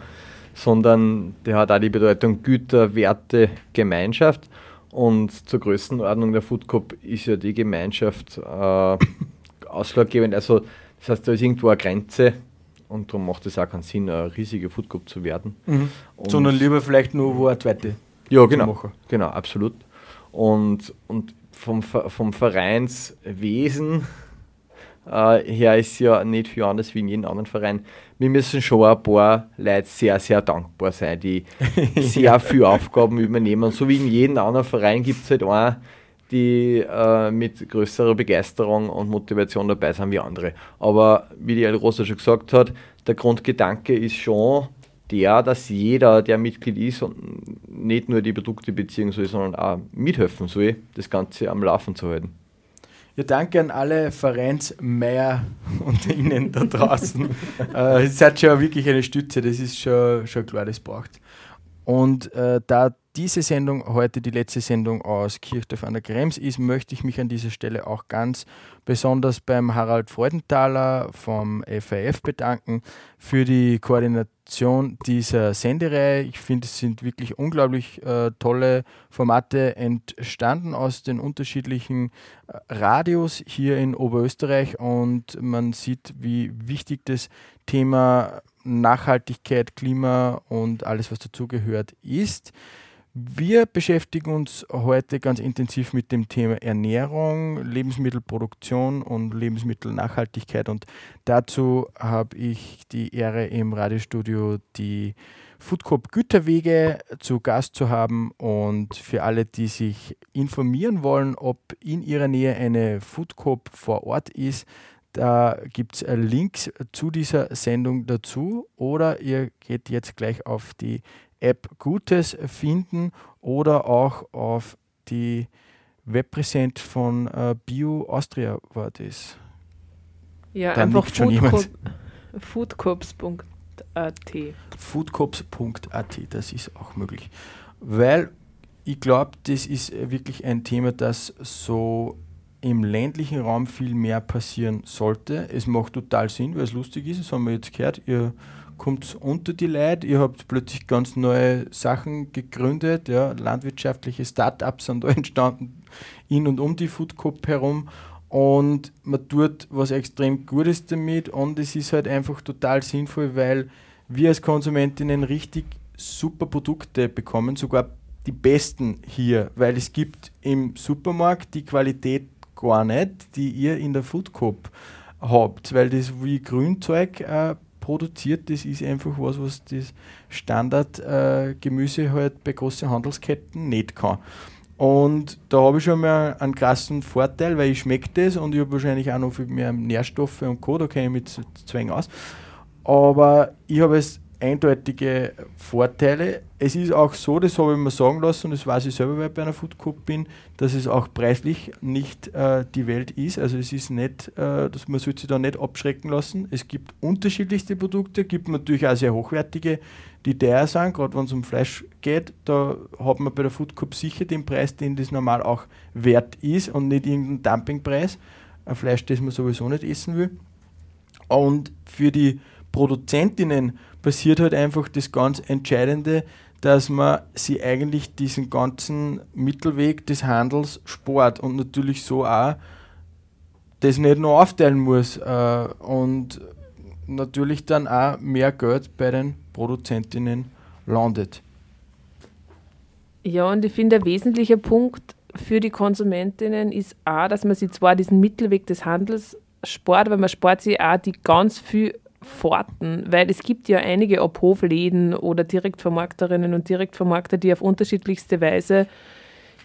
sondern der hat auch die Bedeutung Güter, Werte, Gemeinschaft. Und zur Größenordnung der Food Cup ist ja die Gemeinschaft äh, ausschlaggebend. Also das heißt, da ist irgendwo eine Grenze und darum macht es auch keinen Sinn, eine riesige Food Cup zu werden. Mhm. Sondern lieber vielleicht nur wo eine zweite. Ja, genau. Genau, absolut. Und, und vom, vom Vereinswesen äh, her ist ja nicht viel anders wie in jedem anderen Verein. Wir müssen schon ein paar Leute sehr, sehr dankbar sein, die sehr viele Aufgaben übernehmen. So wie in jedem anderen Verein gibt es halt einen, die äh, mit größerer Begeisterung und Motivation dabei sind wie andere. Aber wie die Rosa schon gesagt hat, der Grundgedanke ist schon der, dass jeder, der Mitglied ist und nicht nur die Produkte beziehen soll, sondern auch mithelfen soll, das Ganze am Laufen zu halten. Ja, danke an alle Vereinsmeier und Ihnen da draußen. äh, ihr seid schon wirklich eine Stütze, das ist schon, schon klar, das braucht. Und äh, da diese Sendung heute die letzte Sendung aus Kirchdorf an der Krems ist, möchte ich mich an dieser Stelle auch ganz besonders beim Harald Freudenthaler vom FAF bedanken für die Koordination dieser Sendereihe. Ich finde, es sind wirklich unglaublich äh, tolle Formate entstanden aus den unterschiedlichen äh, Radios hier in Oberösterreich und man sieht, wie wichtig das Thema Nachhaltigkeit, Klima und alles, was dazugehört, ist. Wir beschäftigen uns heute ganz intensiv mit dem Thema Ernährung, Lebensmittelproduktion und Lebensmittelnachhaltigkeit. Und dazu habe ich die Ehre, im Radiostudio die Foodcoop Güterwege zu Gast zu haben. Und für alle, die sich informieren wollen, ob in ihrer Nähe eine Foodcoop vor Ort ist, da gibt es Links zu dieser Sendung dazu oder ihr geht jetzt gleich auf die App Gutes finden oder auch auf die Webpräsent von äh, Bio Austria war das. Ja, Dann einfach Foodcorp, foodcorps.at. Foodcorps.at, das ist auch möglich. Weil ich glaube, das ist wirklich ein Thema, das so im ländlichen Raum viel mehr passieren sollte. Es macht total Sinn, weil es lustig ist, das haben wir jetzt gehört. Ihr kommt unter die Leute, ihr habt plötzlich ganz neue Sachen gegründet, ja, landwirtschaftliche Start-ups sind da entstanden in und um die Food Cup herum. Und man tut was extrem Gutes damit. Und es ist halt einfach total sinnvoll, weil wir als Konsumentinnen richtig super Produkte bekommen, sogar die besten hier, weil es gibt im Supermarkt die Qualität gar nicht, die ihr in der Food Cup habt, weil das wie Grünzeug äh, produziert, das ist einfach was, was das Standardgemüse äh, halt bei großen Handelsketten nicht kann. Und da habe ich schon mal einen krassen Vorteil, weil ich schmecke das und ich habe wahrscheinlich auch noch viel mehr Nährstoffe und Co., da kenne ich mich mit Zwängen aus. Aber ich habe es eindeutige Vorteile. Es ist auch so, das habe ich mir sagen lassen, und das weiß ich selber, weil ich bei einer Food Cup bin, dass es auch preislich nicht äh, die Welt ist. Also es ist nicht, äh, dass man sollte sich da nicht abschrecken lassen. Es gibt unterschiedlichste Produkte, gibt natürlich auch sehr hochwertige, die teuer sind, gerade wenn es um Fleisch geht. Da hat man bei der Food Cup sicher den Preis, den das normal auch wert ist und nicht irgendeinen Dumpingpreis. Ein Fleisch, das man sowieso nicht essen will. Und für die Produzentinnen passiert halt einfach das ganz Entscheidende, dass man sie eigentlich diesen ganzen Mittelweg des Handels spart und natürlich so auch das nicht nur aufteilen muss äh, und natürlich dann auch mehr Geld bei den Produzentinnen landet. Ja, und ich finde, ein wesentlicher Punkt für die Konsumentinnen ist auch, dass man sich zwar diesen Mittelweg des Handels spart, aber man spart sich auch die ganz viel Fahrten, weil es gibt ja einige Abhofläden oder Direktvermarkterinnen und Direktvermarkter, die auf unterschiedlichste Weise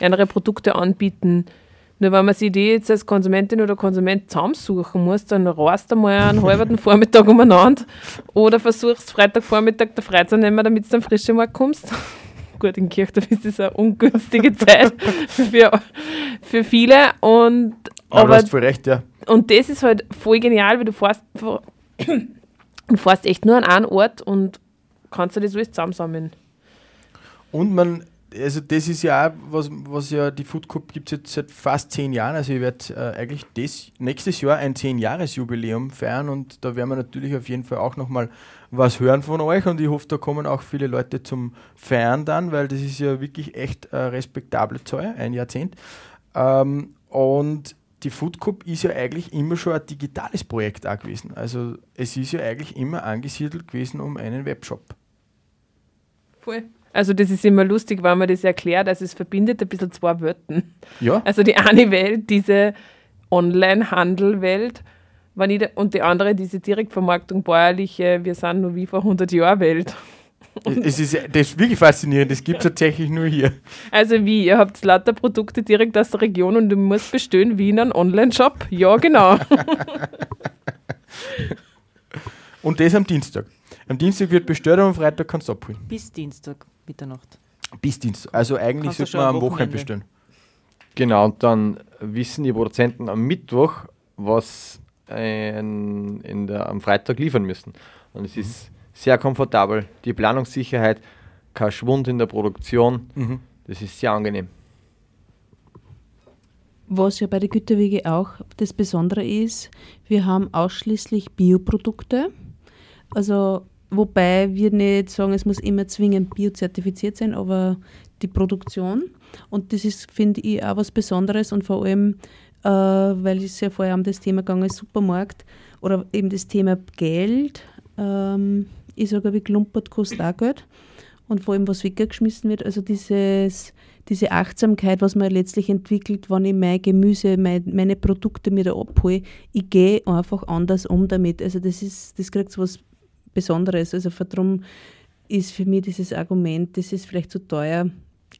andere Produkte anbieten. Nur wenn man sich die jetzt als Konsumentin oder Konsument zusammensuchen muss, dann rast du mal einen halben Vormittag umeinander oder versuchst Freitagvormittag der Freizeit nehmen, damit du am frischen Markt kommst. Gut, in Kirchdorf ist das eine ungünstige Zeit für, für viele. Und, aber, aber du hast voll recht, ja. Und das ist halt voll genial, weil du fährst, du fährst echt nur an einen Ort und kannst dir das alles zusammensammeln. Und man also das ist ja auch, was, was ja die Food Cup gibt es jetzt seit fast zehn Jahren. Also ich werde äh, eigentlich das, nächstes Jahr ein Zehn-Jahres-Jubiläum feiern und da werden wir natürlich auf jeden Fall auch nochmal was hören von euch und ich hoffe, da kommen auch viele Leute zum Feiern dann, weil das ist ja wirklich echt äh, respektable Zahl, ein Jahrzehnt. Ähm, und die Food Cup ist ja eigentlich immer schon ein digitales Projekt auch gewesen. Also es ist ja eigentlich immer angesiedelt gewesen um einen Webshop. Voll. Also das ist immer lustig, wenn man das erklärt. Also es verbindet ein bisschen zwei Welten. Ja. Also die eine Welt, diese Online-Handel-Welt und die andere, diese Direktvermarktung, bäuerliche, wir sind nur wie vor 100 Jahren Welt. Es ist, das ist wirklich faszinierend, das gibt es tatsächlich nur hier. Also wie, ihr habt lauter Produkte direkt aus der Region und du musst bestellen wie in einem Online-Shop? Ja, genau. und das am Dienstag. Am Dienstag wird bestellt und am Freitag kannst du abholen. Bis Dienstag. Mitternacht. Bis Dienstag. Also eigentlich sollte man am Wochenende bestellen. Genau, und dann wissen die Produzenten am Mittwoch, was ein, in der, am Freitag liefern müssen. Und es mhm. ist sehr komfortabel. Die Planungssicherheit, kein Schwund in der Produktion. Mhm. Das ist sehr angenehm. Was ja bei der Güterwege auch das Besondere ist, wir haben ausschließlich Bioprodukte. Also Wobei wir nicht sagen, es muss immer zwingend biozertifiziert sein, aber die Produktion. Und das ist, finde ich, auch was Besonderes und vor allem, äh, weil es ja vorher um das Thema gegangen ist, Supermarkt oder eben das Thema Geld. Ähm, ich sage, wie klumpert kostet auch Geld. Und vor allem, was weggeschmissen wird, also dieses, diese Achtsamkeit, was man letztlich entwickelt, wenn ich mein Gemüse, mein, meine Produkte mir da abhole, ich gehe einfach anders um damit. Also das ist, das kriegt so was Besonderes. Also darum ist für mich dieses Argument, das ist vielleicht zu teuer.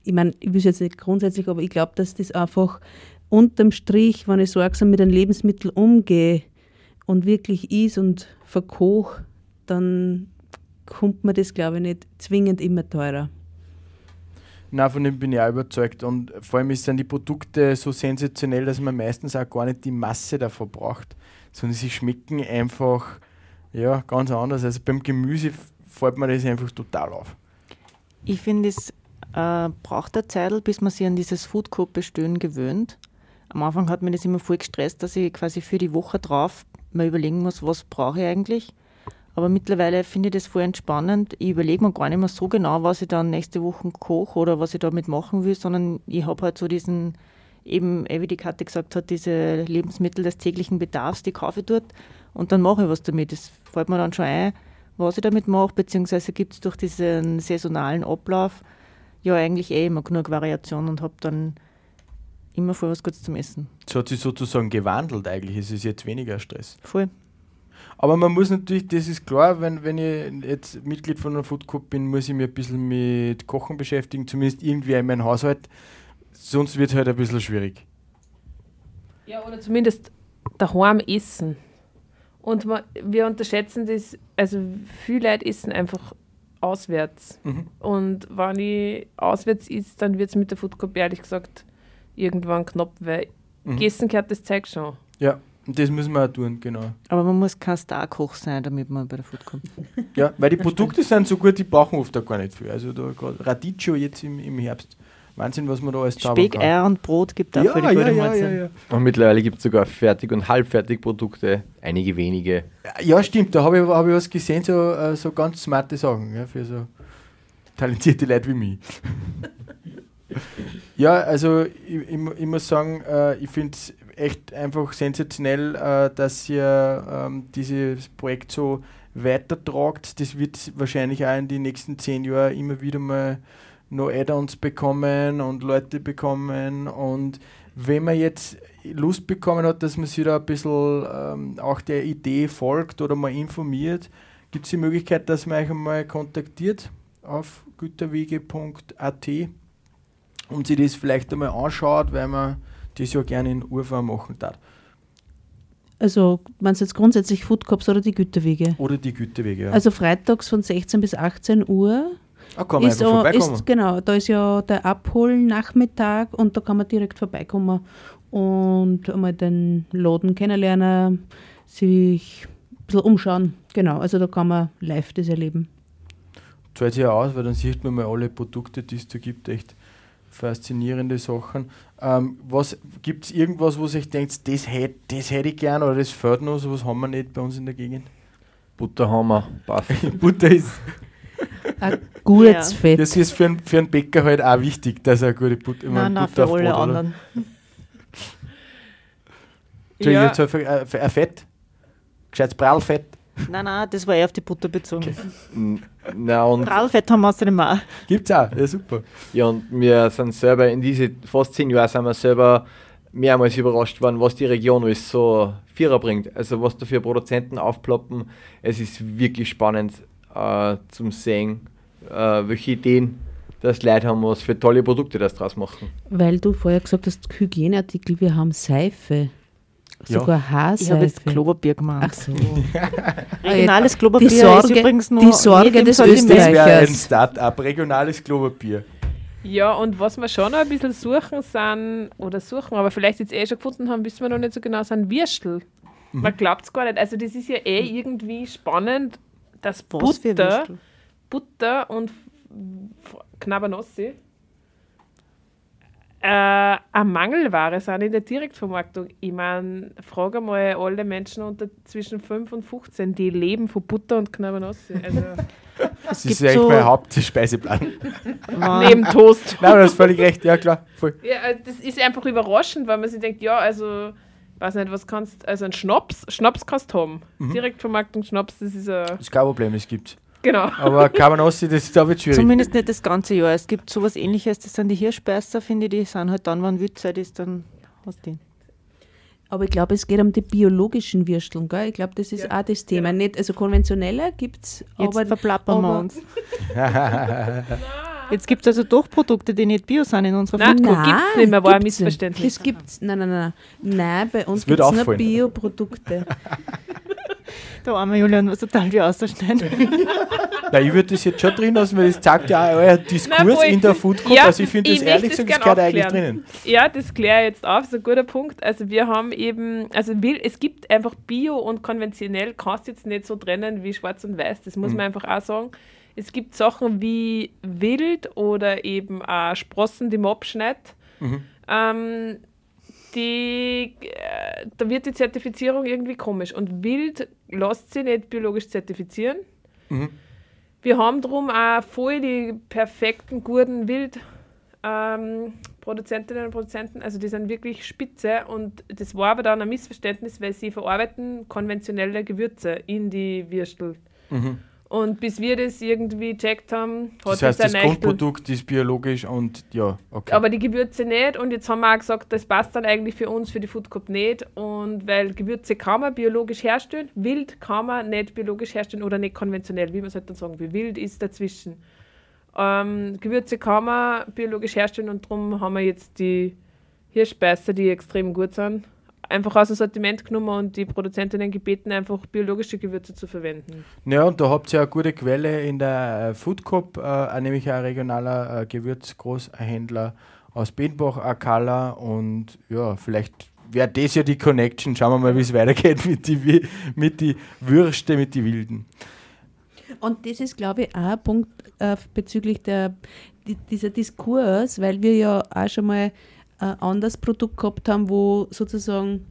Ich meine, ich will es jetzt nicht grundsätzlich, aber ich glaube, dass das einfach unterm Strich, wenn ich sorgsam mit einem Lebensmittel umgehe und wirklich is und verkoche, dann kommt mir das, glaube ich, nicht zwingend immer teurer. Nein, von dem bin ich auch überzeugt. Und vor allem sind die Produkte so sensationell, dass man meistens auch gar nicht die Masse davon braucht, sondern sie schmecken einfach ja, ganz anders. Also beim Gemüse fällt mir das einfach total auf. Ich finde, es äh, braucht eine Zeit, bis man sich an dieses Food Coop gewöhnt. Am Anfang hat mir das immer voll gestresst, dass ich quasi für die Woche drauf mal überlegen muss, was brauche ich eigentlich. Aber mittlerweile finde ich das voll entspannend. Ich überlege mir gar nicht mehr so genau, was ich dann nächste Woche koche oder was ich damit machen will, sondern ich habe halt so diesen, eben, wie die Katte gesagt hat, diese Lebensmittel des täglichen Bedarfs, die kaufe ich dort und dann mache ich was damit. Das fällt mir dann schon ein, was ich damit mache, beziehungsweise gibt es durch diesen saisonalen Ablauf ja eigentlich eh immer genug Variation und habe dann immer voll was Gutes zum Essen. Es hat sich sozusagen gewandelt eigentlich, es ist jetzt weniger Stress. Voll. Aber man muss natürlich, das ist klar, wenn, wenn ich jetzt Mitglied von einer Food Cup bin, muss ich mich ein bisschen mit Kochen beschäftigen, zumindest irgendwie in meinem Haushalt. Sonst wird es halt ein bisschen schwierig. Ja, oder zumindest daheim essen. Und man, wir unterschätzen das, also viele Leute essen einfach auswärts. Mhm. Und wenn ich auswärts ist, dann wird es mit der Food Cup ehrlich gesagt irgendwann knapp, weil mhm. gegessen gehört das Zeug schon. Ja, das müssen wir auch tun, genau. Aber man muss kein Star-Koch sein, damit man bei der Food kommt. ja, weil die Produkte sind so gut, die brauchen oft auch gar nicht viel. Also da gerade Radicchio jetzt im, im Herbst Wahnsinn, was man da alles Speck, Eier und Brot gibt es auch ja, für die ja, ja, ja, ja, Und mittlerweile gibt es sogar Fertig- und Halbfertigprodukte, einige wenige. Ja, stimmt, da habe ich, hab ich was gesehen, so, äh, so ganz smarte Sachen ja, für so talentierte Leute wie mich. ja, also ich, ich, ich muss sagen, äh, ich finde es echt einfach sensationell, äh, dass ihr ähm, dieses Projekt so weitertragt. Das wird wahrscheinlich auch in den nächsten zehn Jahren immer wieder mal noch Add-ons bekommen und Leute bekommen. Und wenn man jetzt Lust bekommen hat, dass man sich da ein bisschen ähm, auch der Idee folgt oder mal informiert, gibt es die Möglichkeit, dass man euch einmal kontaktiert auf güterwege.at und sich das vielleicht einmal anschaut, weil man das ja gerne in Urfa machen darf. Also, man jetzt grundsätzlich Food Cops oder die Güterwege? Oder die Güterwege, ja. Also freitags von 16 bis 18 Uhr. Ah, kann man ist, einfach vorbeikommen. ist, genau, da ist ja der Abholnachmittag und da kann man direkt vorbeikommen und einmal den Laden kennenlernen, sich ein bisschen umschauen. Genau, also da kann man live das erleben. zahlt sich ja aus, weil dann sieht man mal alle Produkte, die es da gibt, echt faszinierende Sachen. Ähm, was gibt es irgendwas, wo sich denkt, das hätte das hätt ich gern oder das fehlt noch, sowas haben wir nicht bei uns in der Gegend? Butter haben wir. Butter ist, Ein gutes Ja. Fett. das ist für einen, für einen Bäcker halt auch wichtig, dass er eine gute Butter, ich Nein, nein, Butter für auf alle Brot, anderen. Entschuldigung, Ja. jetzt für, äh, für ein Fett, gescheites Prallfett. Nein, nein, das war eher auf die Butter bezogen. N- Na und, Prallfett haben wir außerdem auch. Gibt's auch, ja super. ja, und wir sind selber in diese fast zehn Jahren sind wir selber mehrmals überrascht worden, was die Region alles so Vierer bringt. Also was da für Produzenten aufploppen. Es ist wirklich spannend äh, zum sehen, äh, welche Ideen das Leute haben, was für tolle Produkte das draus machen. Weil du vorher gesagt hast, Hygieneartikel, wir haben Seife. Ja. Sogar Haarseife. Ich habe jetzt Klopapier gemacht. Ach so. Regionales Klopapier Die Sorge- ist übrigens nur die Sorge des Sortiment. Das wäre ein Österreichers. Start-up, regionales Klopapier. Ja, und was wir schon noch ein bisschen suchen sind, oder suchen, aber vielleicht jetzt eh schon gefunden haben, wissen wir noch nicht so genau, sind Würstel. Man glaubt es gar nicht. Also das ist ja eh irgendwie spannend, dass Was Butter? Butter und Knabbernossi äh, eine Mangelware sind in der Direktvermarktung. Ich meine, frage mal alle Menschen unter zwischen 5 und 15, die leben von Butter und Knabbernossi. Also Das gibt ist eigentlich so- mein Hauptspeiseplan. Neben Toast. Nein, aber du hast völlig recht, ja klar. Voll. Ja, äh, das ist einfach überraschend, weil man sich denkt, ja, also, weiß nicht, was kannst also ein Schnaps, Schnaps kannst du haben. Direktvermarktung Schnaps, das ist ein, Das ist kein Problem, das gibt's. Genau. Aber Cabanossi, das ist da wird schwierig. Zumindest nicht das ganze Jahr. Es gibt sowas ähnliches, das sind die Hirschbeißer, finde ich, die sind halt dann, wenn Wützeit ist, dann hast du die. Aber ich glaube, es geht um die biologischen Würsteln, gell? Ich glaube, das ist auch das Thema. Nicht, also konventionelle gibt es, Jetzt aber, verplappern wir aber- uns. Jetzt gibt es also doch Produkte, die nicht bio sind in unserer Nein. Food gibt's nicht mehr, war ein Missverständnis. Das gibt's, nein, nein, nein. Nein, bei uns gibt es nur. Bioprodukte. Der arme Julian muss total wie ausschneiden. Nein, ich würde das jetzt schon drin lassen, weil das zeigt ja auch euer Diskurs Nein, in der Food Court. Ja, also ich finde das ich ehrlich gesagt, das das gehört eigentlich drinnen. Ja, das kläre ich jetzt auf, das ist ein guter Punkt. Also wir haben eben, also will, es gibt einfach Bio und konventionell, kannst du jetzt nicht so trennen wie schwarz und weiß, das muss man einfach auch sagen. Es gibt Sachen wie Wild oder eben auch Sprossen, die man abschneidet. Ähm, die, äh, da wird die Zertifizierung irgendwie komisch. Und Wild lässt sich nicht biologisch zertifizieren. Wir haben darum auch voll die perfekten, guten Wild ähm, Produzentinnen und Produzenten, also die sind wirklich spitze und das war aber dann ein Missverständnis, weil sie verarbeiten konventionelle Gewürze in die Würstel. Und bis wir das irgendwie checkt haben, hat Das heißt, das ein Echtel- Grundprodukt ist biologisch und ja, okay. aber die Gewürze nicht und jetzt haben wir auch gesagt, das passt dann eigentlich für uns, für die Food Cup nicht und weil Gewürze kann man biologisch herstellen, wild kann man nicht biologisch herstellen oder nicht konventionell, wie man sollte dann sagen, wie wild ist dazwischen. Ähm, Gewürze kann man biologisch herstellen und darum haben wir jetzt die Hirschbeißer, die extrem gut sind, einfach aus dem Sortiment genommen und die Produzentinnen gebeten, einfach biologische Gewürze zu verwenden. Ja, und da habt ihr ja eine gute Quelle in der äh, Food Coop, äh, nämlich ein regionaler äh, Gewürzgroßhändler aus Benbach, Akala und ja, vielleicht wäre das ja die Connection. Schauen wir mal, wie es weitergeht mit die, Wi- mit die Würste, mit die Wilden. Und das ist, glaube ich, auch ein Punkt äh, bezüglich der, die, dieser Diskurs, weil wir ja auch schon mal ein anderes Produkt gehabt haben, wo sozusagen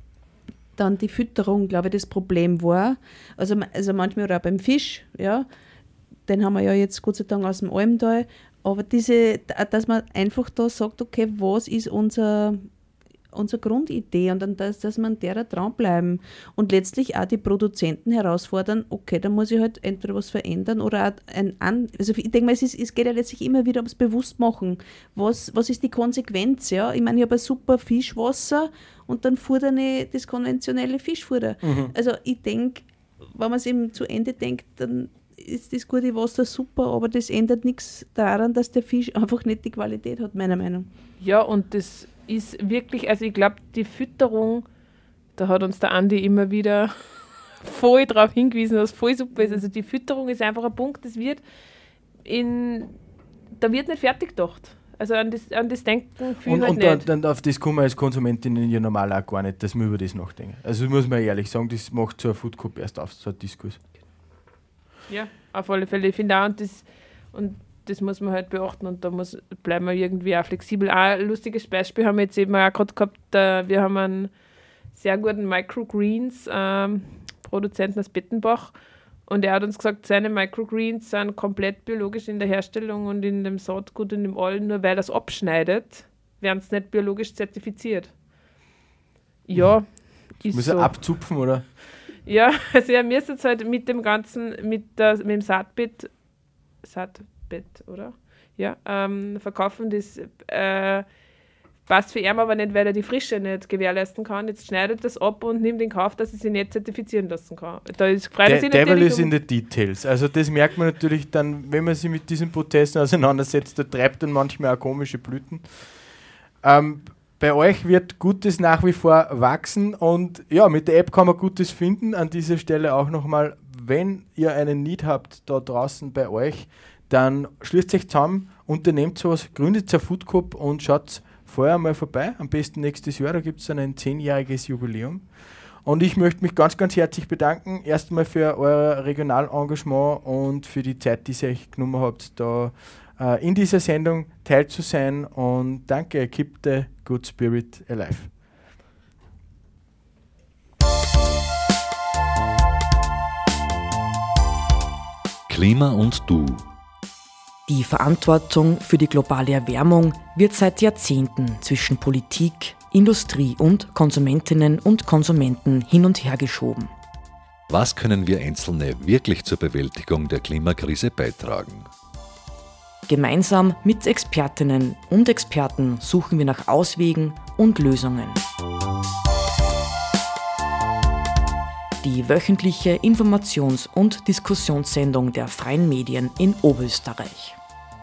dann die Fütterung, glaube ich, das Problem war. Also, also manchmal auch beim Fisch, ja, den haben wir ja jetzt Gott sei Dank aus dem Almtal, aber diese, da- dass man einfach da sagt, okay, was ist unser, unsere Grundidee und dann, dass, dass man derer dranbleiben und letztlich auch die Produzenten herausfordern, okay, dann muss ich halt entweder was verändern oder auch ein an, also ich denke mal, es, ist, es geht ja letztlich immer wieder ums Bewusstmachen. Was, was ist die Konsequenz? Ja? Ich meine, ich habe ein super Fischwasser und dann fuhr ich das konventionelle Fischfutter. Mhm. Also ich denke, wenn man es eben zu Ende denkt, dann ist das gute Wasser super, aber das ändert nichts daran, dass der Fisch einfach nicht die Qualität hat, meiner Meinung. Ja, und das ist wirklich, also ich glaube, die Fütterung, da hat uns der Andi immer wieder voll darauf hingewiesen, was voll super ist. Also die Fütterung ist einfach ein Punkt, das wird in, da wird nicht fertig gedacht. Also an das, an das Denken viel Und, halt und nicht. dann, auf das kommen wir als Konsumentinnen ja normal auch gar nicht, dass wir über das nachdenken. Also muss man ehrlich sagen, das macht so ein Food Cup erst auf, so ein Diskurs. Ja, auf alle Fälle. Ich finde auch, und das, und das muss man halt beachten und da muss, bleiben wir irgendwie auch flexibel. Auch ein lustiges Beispiel haben wir jetzt eben auch gerade gehabt, äh, wir haben einen sehr guten Microgreens ähm, Produzenten aus Bettenbach und er hat uns gesagt, seine Microgreens sind komplett biologisch in der Herstellung und in dem Saatgut und im Allen, nur weil er es abschneidet, werden es nicht biologisch zertifiziert. Ja, ist Muss so. er abzupfen, oder? Ja, also ja, mir ist jetzt halt mit dem ganzen, mit, der, mit dem Saatbett, Saatbett, oder? Ja, ähm, verkaufen das äh, passt für ihn aber nicht, weil er die Frische nicht gewährleisten kann. Jetzt schneidet das ab und nimmt in Kauf, dass er sich nicht zertifizieren lassen kann. Da ist freut De Devil is um in the details. Also das merkt man natürlich dann, wenn man sich mit diesen Prozessen auseinandersetzt, da treibt dann manchmal auch komische Blüten. Ähm, bei euch wird Gutes nach wie vor wachsen und ja, mit der App kann man Gutes finden. An dieser Stelle auch nochmal, wenn ihr einen Need habt da draußen bei euch, dann schließt euch zusammen, unternehmt sowas, gründet ein Food Cup und schaut vorher mal vorbei. Am besten nächstes Jahr, da gibt es ein zehnjähriges Jubiläum. Und ich möchte mich ganz, ganz herzlich bedanken. Erstmal für euer Regionalengagement und für die Zeit, die ihr euch genommen habt, da äh, in dieser Sendung teil. Und danke, keep the good spirit alive. Klima und Du. Die Verantwortung für die globale Erwärmung wird seit Jahrzehnten zwischen Politik, Industrie und Konsumentinnen und Konsumenten hin und her geschoben. Was können wir Einzelne wirklich zur Bewältigung der Klimakrise beitragen? Gemeinsam mit Expertinnen und Experten suchen wir nach Auswegen und Lösungen. Die wöchentliche Informations- und Diskussionssendung der freien Medien in Oberösterreich.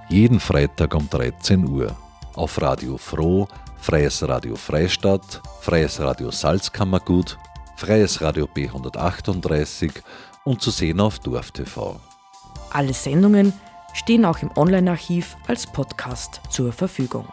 Jeden Freitag um 13 Uhr auf Radio Froh, Freies Radio Freistadt, Freies Radio Salzkammergut, Freies Radio B138 und zu sehen auf DorfTV. Alle Sendungen stehen auch im Online-Archiv als Podcast zur Verfügung.